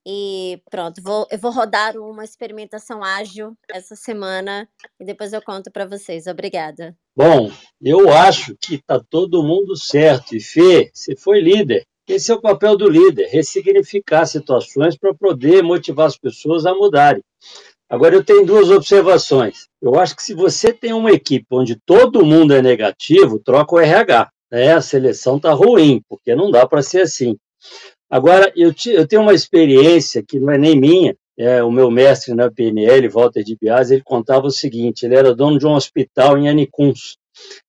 E pronto, vou, eu vou rodar uma experimentação ágil essa semana e depois eu conto para vocês. Obrigada. Bom, eu acho que está todo mundo certo. E Fê, você foi líder. Esse é o papel do líder, ressignificar situações para poder motivar as pessoas a mudarem. Agora, eu tenho duas observações. Eu acho que se você tem uma equipe onde todo mundo é negativo, troca o RH. Né? A seleção está ruim, porque não dá para ser assim. Agora, eu, te, eu tenho uma experiência que não é nem minha, é, o meu mestre na PNL, Walter de Bias, ele contava o seguinte: ele era dono de um hospital em Anicuns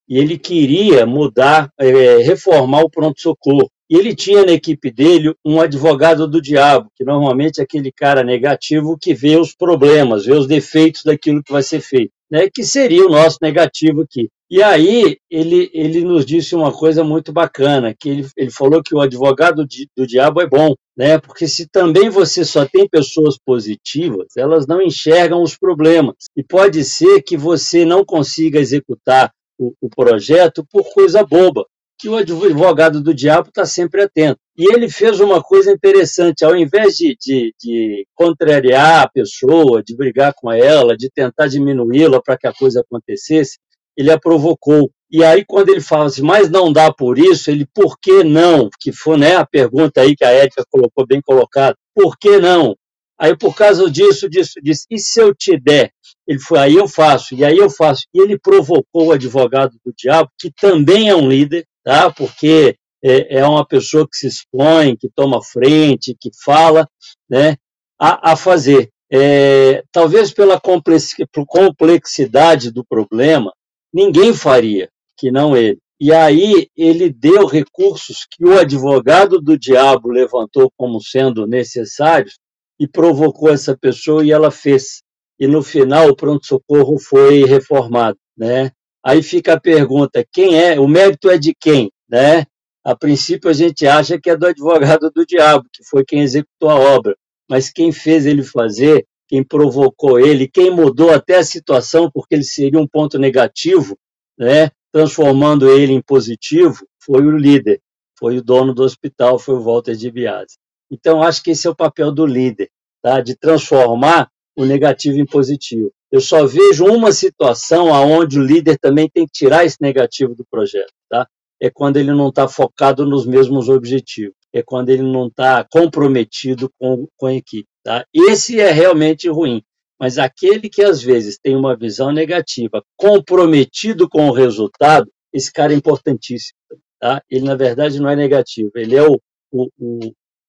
e ele queria mudar, é, reformar o pronto-socorro. E ele tinha na equipe dele um advogado do diabo, que normalmente é aquele cara negativo que vê os problemas, vê os defeitos daquilo que vai ser feito, né? que seria o nosso negativo aqui. E aí ele, ele nos disse uma coisa muito bacana, que ele, ele falou que o advogado de, do diabo é bom, né? Porque se também você só tem pessoas positivas, elas não enxergam os problemas. E pode ser que você não consiga executar o, o projeto por coisa boba, que o advogado do diabo está sempre atento. E ele fez uma coisa interessante, ao invés de, de, de contrariar a pessoa, de brigar com ela, de tentar diminuí-la para que a coisa acontecesse, ele a provocou. E aí, quando ele fala assim, mas não dá por isso, ele, por que não? Que foi né, a pergunta aí que a Érica colocou bem colocada. Por que não? Aí, por causa disso, disso, disso, e se eu te der? Ele foi, aí eu faço, e aí eu faço. E ele provocou o advogado do diabo, que também é um líder, tá? porque é, é uma pessoa que se expõe, que toma frente, que fala, né? a, a fazer. É, talvez pela complexidade do problema, ninguém faria que não ele. E aí ele deu recursos que o advogado do diabo levantou como sendo necessários e provocou essa pessoa e ela fez. E no final o pronto-socorro foi reformado, né? Aí fica a pergunta, quem é? O mérito é de quem, né? A princípio a gente acha que é do advogado do diabo, que foi quem executou a obra, mas quem fez ele fazer quem provocou ele, quem mudou até a situação, porque ele seria um ponto negativo, né, transformando ele em positivo, foi o líder, foi o dono do hospital, foi o Walter de Biase. Então, acho que esse é o papel do líder, tá, de transformar o negativo em positivo. Eu só vejo uma situação onde o líder também tem que tirar esse negativo do projeto, tá? É quando ele não está focado nos mesmos objetivos, é quando ele não está comprometido com, com a equipe. Tá? Esse é realmente ruim. Mas aquele que às vezes tem uma visão negativa, comprometido com o resultado, esse cara é importantíssimo. Tá? Ele, na verdade, não é negativo, ele é o, o,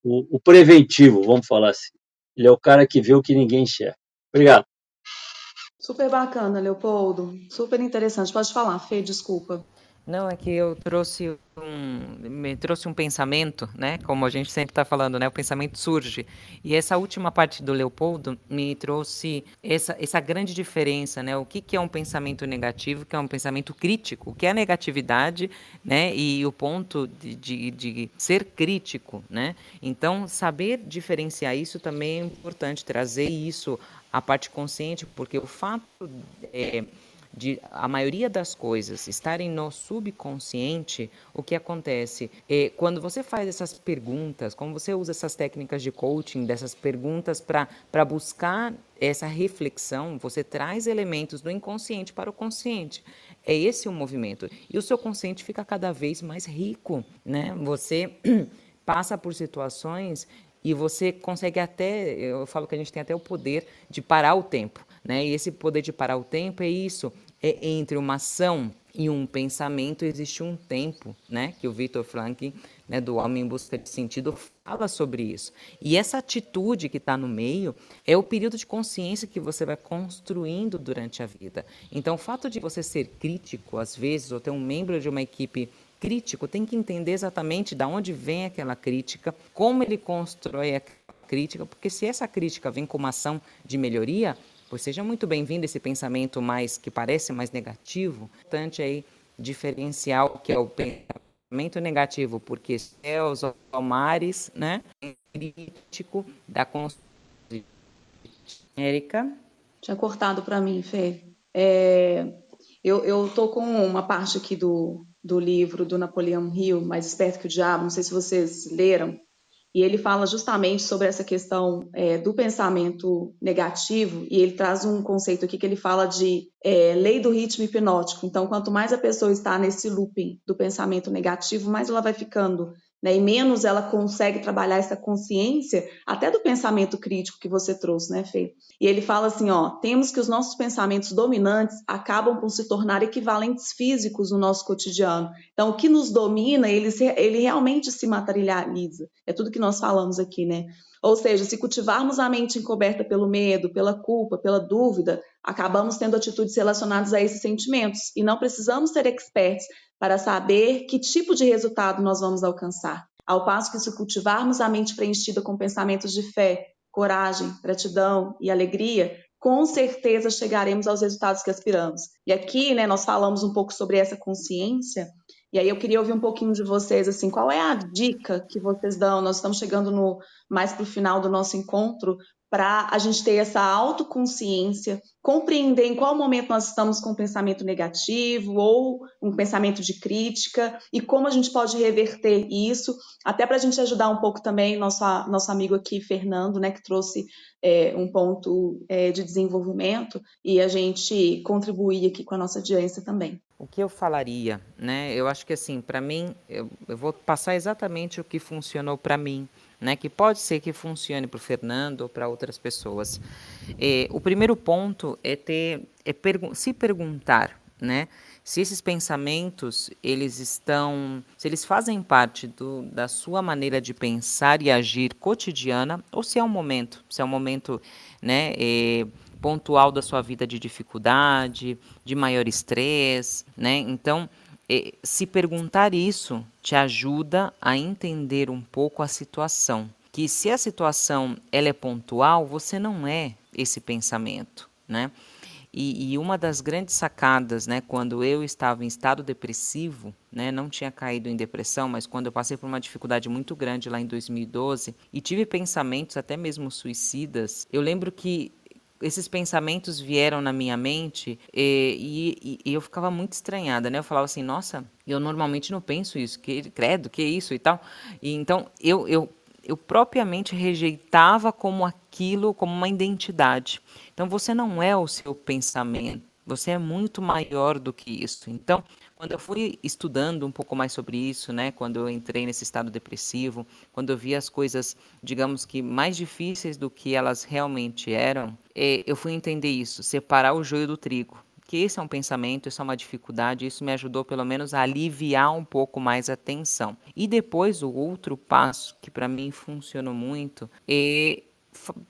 o, o preventivo, vamos falar assim. Ele é o cara que vê o que ninguém enxerga. Obrigado. Super bacana, Leopoldo. Super interessante. Pode falar, Fê, desculpa. Não, é que eu trouxe um, me trouxe um pensamento, né? Como a gente sempre está falando, né? O pensamento surge. E essa última parte do Leopoldo me trouxe essa, essa grande diferença, né? O que, que é um pensamento negativo, que é um pensamento crítico, o que é a negatividade, né? E o ponto de, de, de ser crítico, né? Então, saber diferenciar isso também é importante, trazer isso à parte consciente, porque o fato é de a maioria das coisas estarem no subconsciente, o que acontece é quando você faz essas perguntas, como você usa essas técnicas de coaching, dessas perguntas para buscar essa reflexão, você traz elementos do inconsciente para o consciente. É esse o movimento. E o seu consciente fica cada vez mais rico, né? Você passa por situações e você consegue até, eu falo que a gente tem até o poder de parar o tempo, né? E esse poder de parar o tempo é isso, é entre uma ação e um pensamento existe um tempo, né? Que o Victor Frank, né, do Homem em Busca de Sentido, fala sobre isso. E essa atitude que está no meio é o período de consciência que você vai construindo durante a vida. Então, o fato de você ser crítico, às vezes, ou ter um membro de uma equipe crítico, tem que entender exatamente de onde vem aquela crítica, como ele constrói a crítica, porque se essa crítica vem com uma ação de melhoria, Pois seja muito bem-vindo esse pensamento mais que parece mais negativo. Importante aí diferenciar o que é o pensamento negativo, porque céus ou mares, né? Crítico da construção. Érica? Tinha cortado para mim, Fê. É, eu, eu tô com uma parte aqui do, do livro do Napoleão Hill, Mais Esperto que o Diabo, não sei se vocês leram, e ele fala justamente sobre essa questão é, do pensamento negativo, e ele traz um conceito aqui que ele fala de é, lei do ritmo hipnótico. Então, quanto mais a pessoa está nesse looping do pensamento negativo, mais ela vai ficando né? E menos ela consegue trabalhar essa consciência até do pensamento crítico que você trouxe, né, Fê? E ele fala assim, ó, temos que os nossos pensamentos dominantes acabam por se tornar equivalentes físicos no nosso cotidiano. Então, o que nos domina, ele, ele realmente se materializa. É tudo que nós falamos aqui, né? Ou seja, se cultivarmos a mente encoberta pelo medo, pela culpa, pela dúvida, acabamos tendo atitudes relacionadas a esses sentimentos. E não precisamos ser experts para saber que tipo de resultado nós vamos alcançar. Ao passo que, se cultivarmos a mente preenchida com pensamentos de fé, coragem, gratidão e alegria, com certeza chegaremos aos resultados que aspiramos. E aqui, né, nós falamos um pouco sobre essa consciência, e aí eu queria ouvir um pouquinho de vocês, assim, qual é a dica que vocês dão? Nós estamos chegando no mais para o final do nosso encontro, para a gente ter essa autoconsciência, compreender em qual momento nós estamos com um pensamento negativo ou um pensamento de crítica e como a gente pode reverter isso, até para a gente ajudar um pouco também nosso, nosso amigo aqui, Fernando, né, que trouxe é, um ponto é, de desenvolvimento e a gente contribuir aqui com a nossa audiência também. O que eu falaria, né? Eu acho que assim, para mim, eu, eu vou passar exatamente o que funcionou para mim né, que pode ser que funcione para o Fernando ou para outras pessoas. É, o primeiro ponto é ter, é pergu se perguntar, né, se esses pensamentos eles estão, se eles fazem parte do, da sua maneira de pensar e agir cotidiana ou se é um momento, se é um momento, né, é, pontual da sua vida de dificuldade, de maior estresse, né? Então se perguntar isso te ajuda a entender um pouco a situação. Que se a situação ela é pontual, você não é esse pensamento, né? E, e, uma das grandes sacadas, né, quando eu estava em estado depressivo, né, não tinha caído em depressão, mas quando eu passei por uma dificuldade muito grande lá em 2012 e tive pensamentos até mesmo suicidas, eu lembro que esses pensamentos vieram na minha mente e, e, e, eu ficava muito estranhada, né? Eu falava assim, nossa, eu normalmente não penso isso, que credo, que isso e tal. E então eu, eu, eu propriamente rejeitava como aquilo, como uma identidade. Então você não é o seu pensamento, você é muito maior do que isso. Então quando eu fui estudando um pouco mais sobre isso, né, quando eu entrei nesse estado depressivo, quando eu vi as coisas, digamos que mais difíceis do que elas realmente eram, é, eu fui entender isso, separar o joio do trigo. que esse é um pensamento, isso é uma dificuldade, isso me ajudou pelo menos a aliviar um pouco mais a tensão. E depois o outro passo que para mim funcionou muito é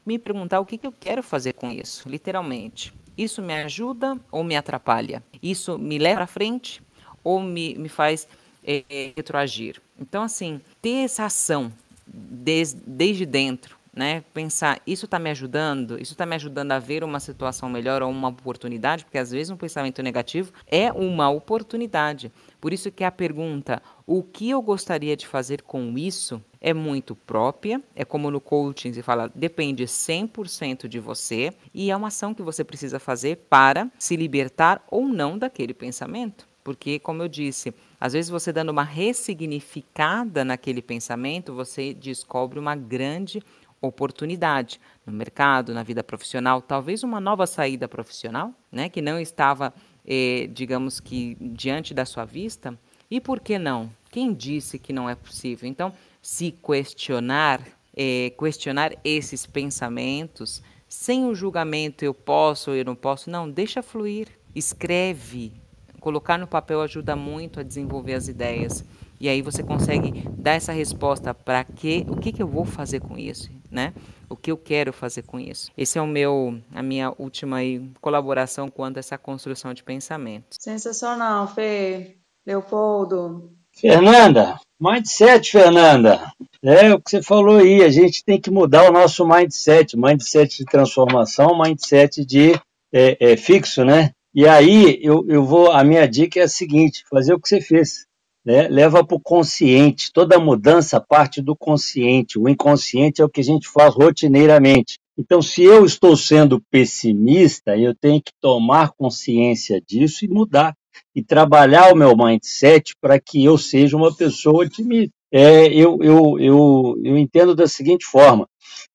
me perguntar o que, que eu quero fazer com isso, literalmente. Isso me ajuda ou me atrapalha? Isso me leva para frente ou me, me faz é, retroagir? Então, assim, ter essa ação des, desde dentro, né? Pensar, isso está me ajudando? Isso está me ajudando a ver uma situação melhor ou uma oportunidade? Porque às vezes um pensamento negativo é uma oportunidade. Por isso que a pergunta, o que eu gostaria de fazer com isso, é muito própria, é como no coaching se fala, depende 100% de você e é uma ação que você precisa fazer para se libertar ou não daquele pensamento. Porque, como eu disse, às vezes você dando uma ressignificada naquele pensamento, você descobre uma grande oportunidade no mercado, na vida profissional, talvez uma nova saída profissional, né, que não estava, eh, digamos que, diante da sua vista. E por que não? Quem disse que não é possível? Então, se questionar, eh, questionar esses pensamentos, sem o julgamento, eu posso ou eu não posso, não, deixa fluir, escreve. Colocar no papel ajuda muito a desenvolver as ideias. E aí você consegue dar essa resposta para que, o que, que eu vou fazer com isso, né? O que eu quero fazer com isso. Esse é o meu, a minha última aí, colaboração quanto a essa construção de pensamento. Sensacional, Fê. Leopoldo. Fernanda, mindset, Fernanda. É o que você falou aí, a gente tem que mudar o nosso mindset, mindset de transformação, mindset de é, é, fixo, né? E aí eu, eu vou, a minha dica é a seguinte: fazer o que você fez né, leva para o consciente. Toda mudança parte do consciente. O inconsciente é o que a gente faz rotineiramente. Então, se eu estou sendo pessimista, eu tenho que tomar consciência disso e mudar. E trabalhar o meu mindset para que eu seja uma pessoa otimista. É, eu, eu, eu, eu entendo da seguinte forma: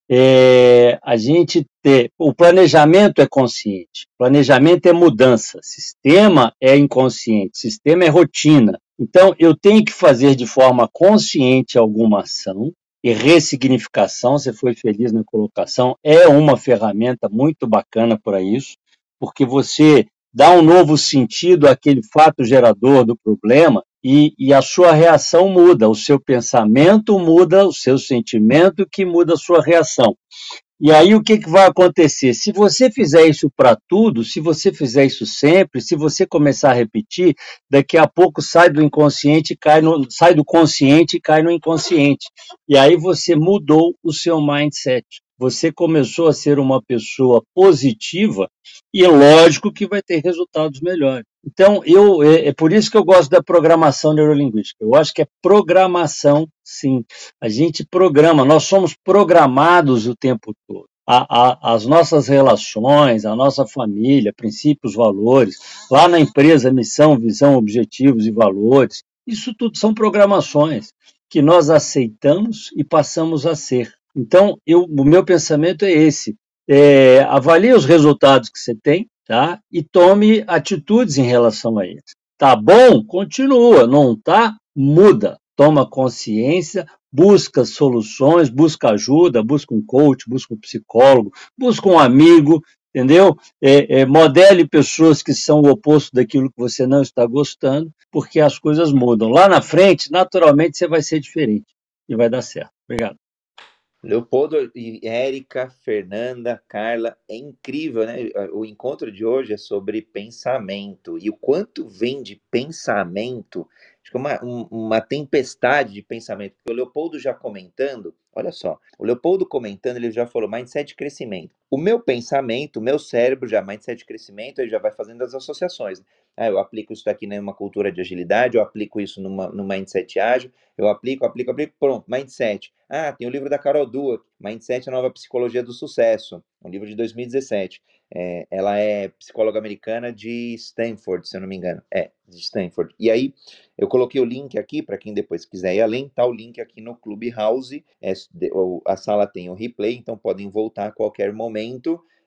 é, a gente ter. O planejamento é consciente, planejamento é mudança, sistema é inconsciente, sistema é rotina. Então, eu tenho que fazer de forma consciente alguma ação, e ressignificação, você foi feliz na colocação, é uma ferramenta muito bacana para isso, porque você dá um novo sentido àquele fato gerador do problema e, e, a sua reação muda, o seu pensamento muda, o seu sentimento que muda a sua reação. E aí o que, que vai acontecer? Se você fizer isso para tudo, se você fizer isso sempre, se você começar a repetir, daqui a pouco sai do inconsciente, cai no, sai do consciente e cai no inconsciente. E aí você mudou o seu mindset. Você começou a ser uma pessoa positiva e é lógico que vai ter resultados melhores. Então, eu, é, é, por isso que eu gosto da programação neurolinguística. Eu acho que é programação, sim. A gente programa, nós somos programados o tempo todo. A, a, as nossas relações, a nossa família, princípios, valores, lá na empresa, missão, visão, objetivos e valores, isso tudo são programações que nós aceitamos e passamos a ser. Então, eu, o meu pensamento é esse: é, avalie os resultados que você tem, tá? E tome atitudes em relação a eles. Tá bom? Continua. Não tá? Muda. Toma consciência, busca soluções, busca ajuda, busca um coach, busca um psicólogo, busca um amigo, entendeu? É, é, modele pessoas que são o oposto daquilo que você não está gostando, porque as coisas mudam. Lá na frente, naturalmente, você vai ser diferente e vai dar certo. Obrigado. Leopoldo e Érica, Fernanda, Carla, é incrível, né? O encontro de hoje é sobre pensamento e o quanto vem de pensamento, acho que é uma, uma tempestade de pensamento. O Leopoldo já comentando, olha só, o Leopoldo comentando, ele já falou mindset de crescimento. O meu pensamento, o meu cérebro já mindset de crescimento, ele já vai fazendo as associações. Ah, eu aplico isso aqui numa cultura de agilidade, eu aplico isso numa, no mindset ágil, eu aplico, aplico, aplico, pronto, mindset. Ah, tem o livro da Carol Dweck, Mindset, a Nova Psicologia do Sucesso, um livro de 2017. É, ela é psicóloga americana de Stanford, se eu não me engano. É, de Stanford. E aí, eu coloquei o link aqui, para quem depois quiser ir além, tá o link aqui no Clubhouse. É, a sala tem o replay, então podem voltar a qualquer momento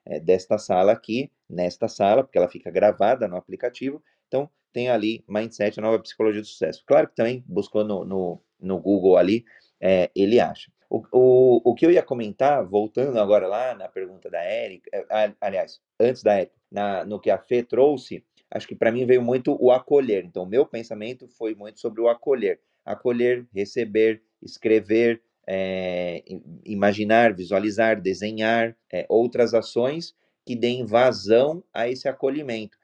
é, desta sala aqui, nesta sala, porque ela fica gravada no aplicativo. Então, tem ali Mindset, nova psicologia do sucesso. Claro que também buscou no, no, no Google ali, é, ele acha. O, o, o que eu ia comentar, voltando agora lá na pergunta da Érica, é, aliás, antes da Érica, na, no que a Fê trouxe, acho que para mim veio muito o acolher. Então, meu pensamento foi muito sobre o acolher. Acolher, receber, escrever, é, imaginar, visualizar, desenhar, é, outras ações que deem vazão a esse acolhimento.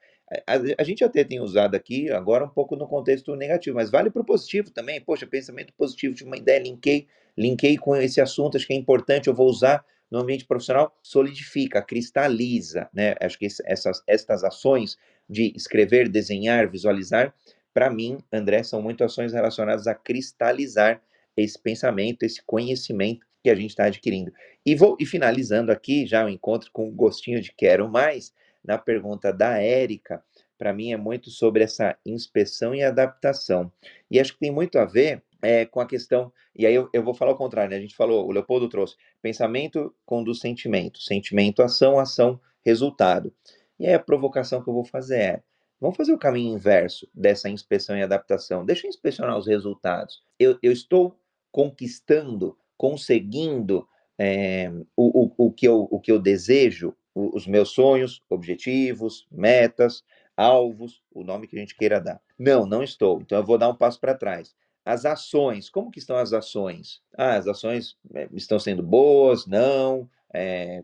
A, a, gente até tem usado aqui, agora um pouco no contexto negativo, mas vale para o positivo também. Poxa, pensamento positivo, tive uma ideia, linkei, linkei com esse assunto, acho que é importante, eu vou usar no ambiente profissional, solidifica, cristaliza, né? Acho que essas, essas ações de escrever, desenhar, visualizar, para mim, André, são muito ações relacionadas a cristalizar esse pensamento, esse conhecimento que a gente está adquirindo. E vou e finalizando aqui já o encontro com o gostinho de quero mais, na pergunta da Érica, para mim é muito sobre essa inspeção e adaptação. E acho que tem muito a ver é, com a questão, e aí eu, eu, vou falar o contrário, né? A gente falou, o Leopoldo trouxe, pensamento conduz sentimento, sentimento, ação, ação, resultado. E aí a provocação que eu vou fazer é, vamos fazer o caminho inverso dessa inspeção e adaptação. Deixa eu inspecionar os resultados. Eu, eu estou conquistando, conseguindo é, o, o, o, que eu, o que eu desejo, os meus sonhos, objetivos, metas, alvos, o nome que a gente queira dar. Não, não estou. Então eu vou dar um passo para trás. As ações, como que estão as ações? Ah, as ações é, estão sendo boas, não, é,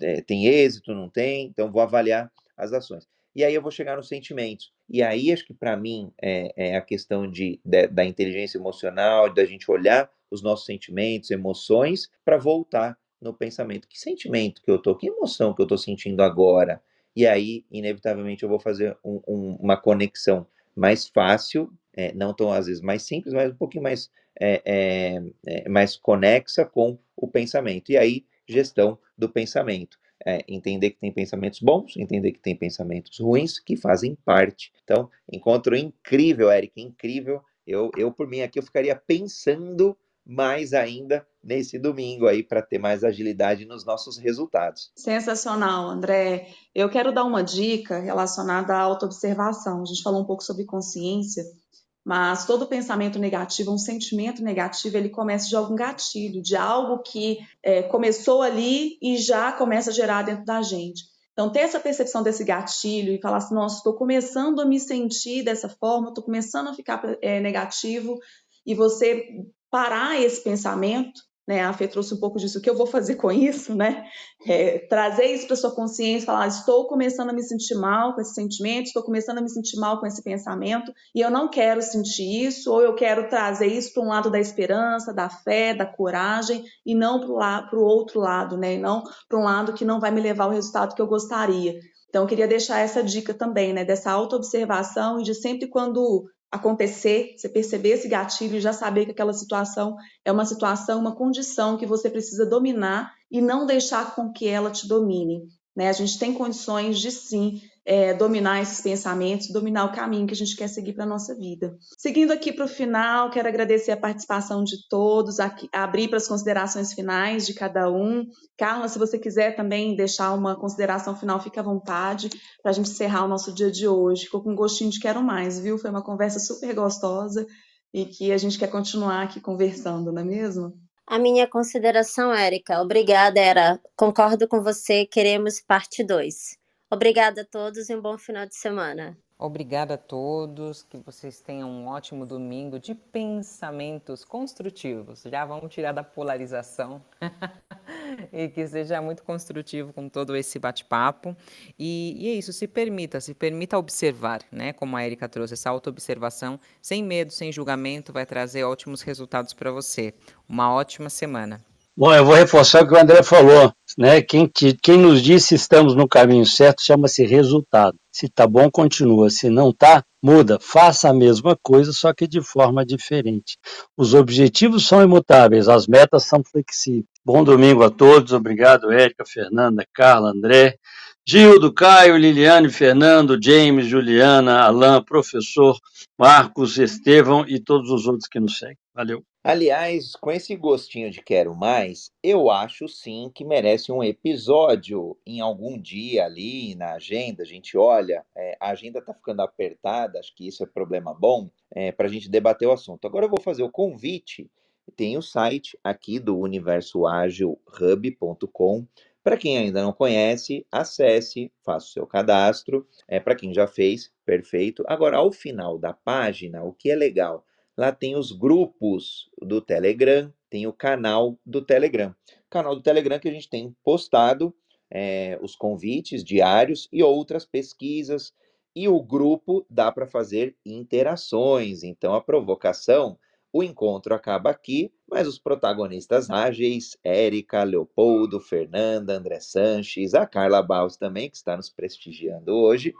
é, tem êxito, não tem, então vou avaliar as ações. E aí eu vou chegar nos sentimentos. E aí acho que para mim é, é, a questão de, de, da inteligência emocional, da gente olhar os nossos sentimentos, emoções, para voltar no pensamento. Que sentimento que eu tô? Que emoção que eu tô sentindo agora? E aí, inevitavelmente, eu vou fazer um, um, uma conexão mais fácil, é, não tão às vezes mais simples, mas um pouquinho mais, é, é, é mais conexa com o pensamento. E aí, gestão do pensamento é, entender que tem pensamentos bons, entender que tem pensamentos ruins, que fazem parte. Então, encontro incrível, Eric, incrível. Eu, eu por mim, aqui eu ficaria pensando mais ainda nesse domingo aí para ter mais agilidade nos nossos resultados. Sensacional, André. Eu quero dar uma dica relacionada à autoobservação. A gente falou um pouco sobre consciência mas todo pensamento negativo, um sentimento negativo, ele começa de algum gatilho, de algo que é, começou ali e já começa a gerar dentro da gente. Então, ter essa percepção desse gatilho e falar assim: nossa, estou começando a me sentir dessa forma, estou começando a ficar é, negativo, e você parar esse pensamento né? A Fê trouxe um pouco disso. O que eu vou fazer com isso, né? É, trazer isso para sua consciência, falar: estou começando a me sentir mal com esse sentimento, estou começando a me sentir mal com esse pensamento, e eu não quero sentir isso, ou eu quero trazer isso para um lado da esperança, da fé, da coragem, e não para o outro lado, né? E não para um lado que não vai me levar ao resultado que eu gostaria. Então, eu queria deixar essa dica também, né? Dessa autoobservação e de sempre quando acontecer, você perceber esse gatilho e já saber que aquela situação é uma situação, uma condição que você precisa dominar e não deixar com que ela te domine. Né? A gente tem condições de sim é, dominar esses pensamentos, dominar o caminho que a gente quer seguir para a nossa vida. Seguindo aqui para o final, quero agradecer a participação de todos, aqui, abrir para as considerações finais de cada um. Carla, se você quiser também deixar uma consideração final, fique à vontade para a gente encerrar o nosso dia de hoje. Ficou com um gostinho de quero mais, viu? Foi uma conversa super gostosa e que a gente quer continuar aqui conversando, não é mesmo? A minha consideração, Érica, obrigada, era. Concordo com você, queremos parte 2. Obrigada a todos e um bom final de semana. Obrigada a todos, que vocês tenham um ótimo domingo de pensamentos construtivos. Já vamos tirar da polarização e que seja muito construtivo com todo esse bate-papo. E, e, é isso, se permita, se permita observar, né? Como a Erika trouxe, essa autoobservação, sem medo, sem julgamento, vai trazer ótimos resultados para você. Uma ótima semana. Bom, eu vou reforçar o que o André falou, né? Quem, te, quem nos disse estamos no caminho certo chama-se resultado. Se tá bom, continua. Se não tá, muda. Faça a mesma coisa, só que de forma diferente. Os objetivos são imutáveis, as metas são flexíveis. Bom domingo a todos. Obrigado, Érica, Fernanda, Carla, André, Gildo, Caio, Liliane, Fernando, James, Juliana, Alain, professor, Marcos, Estevão e todos os outros que nos seguem. Valeu. Aliás, com esse gostinho de quero mais, eu acho sim que merece um episódio em algum dia ali na agenda. A gente olha, é, a agenda está ficando apertada, acho que isso é problema bom, é, para a gente debater o assunto. Agora eu vou fazer o convite tem o site aqui do universoagilhub.com. Para quem ainda não conhece, acesse, faça o seu cadastro. É para quem já fez, perfeito. Agora, ao final da página, o que é legal? Lá tem os grupos do Telegram, tem o canal do Telegram. Canal do Telegram que a gente tem postado é, os convites diários e outras pesquisas. E o grupo dá para fazer interações. Então, a provocação o encontro acaba aqui, mas os protagonistas ágeis, Érica, Leopoldo, Fernanda, André Sanches, a Carla Baus também, que está nos prestigiando hoje,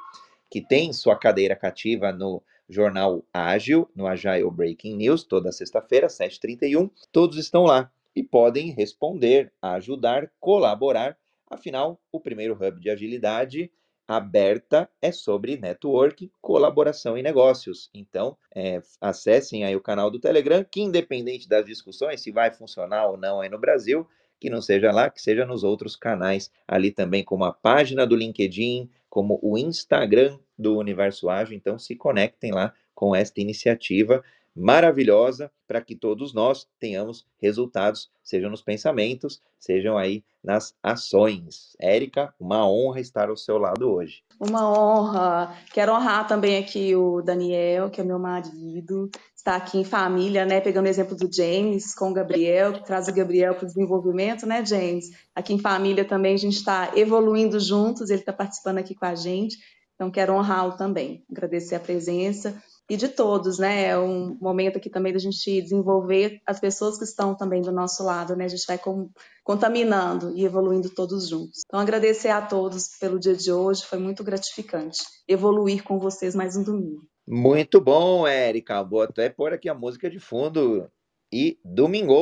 que tem sua cadeira cativa no jornal Ágil, no Agile Breaking News, toda sexta-feira, 7h31. Todos estão lá e podem responder, ajudar, colaborar. Afinal, o primeiro hub de agilidade aberta é sobre network, colaboração e negócios. Então, é, acessem aí o canal do Telegram, que independente das discussões, se vai funcionar ou não aí no Brasil, que não seja lá, que seja nos outros canais, ali também como a página do LinkedIn, como o Instagram do Universo Ágil. Então, se conectem lá com esta iniciativa maravilhosa para que todos nós tenhamos resultados, sejam nos pensamentos, sejam aí nas ações. Érica, uma honra estar ao seu lado hoje. Uma honra. Quero honrar também aqui o Daniel, que é meu marido, está aqui em família, né? Pegando o exemplo do James com o Gabriel, que traz o Gabriel para o desenvolvimento, né, James? Aqui em família também a gente está evoluindo juntos, ele está participando aqui com a gente. Então, quero honrá-lo também, agradecer a presença e de todos, né? É um momento aqui também da gente desenvolver as pessoas que estão também do nosso lado, né? A gente vai com, contaminando e evoluindo todos juntos. Então, agradecer a todos pelo dia de hoje, foi muito gratificante evoluir com vocês mais um domingo. Muito bom, Érica. Vou até pôr aqui a música de fundo e domingo.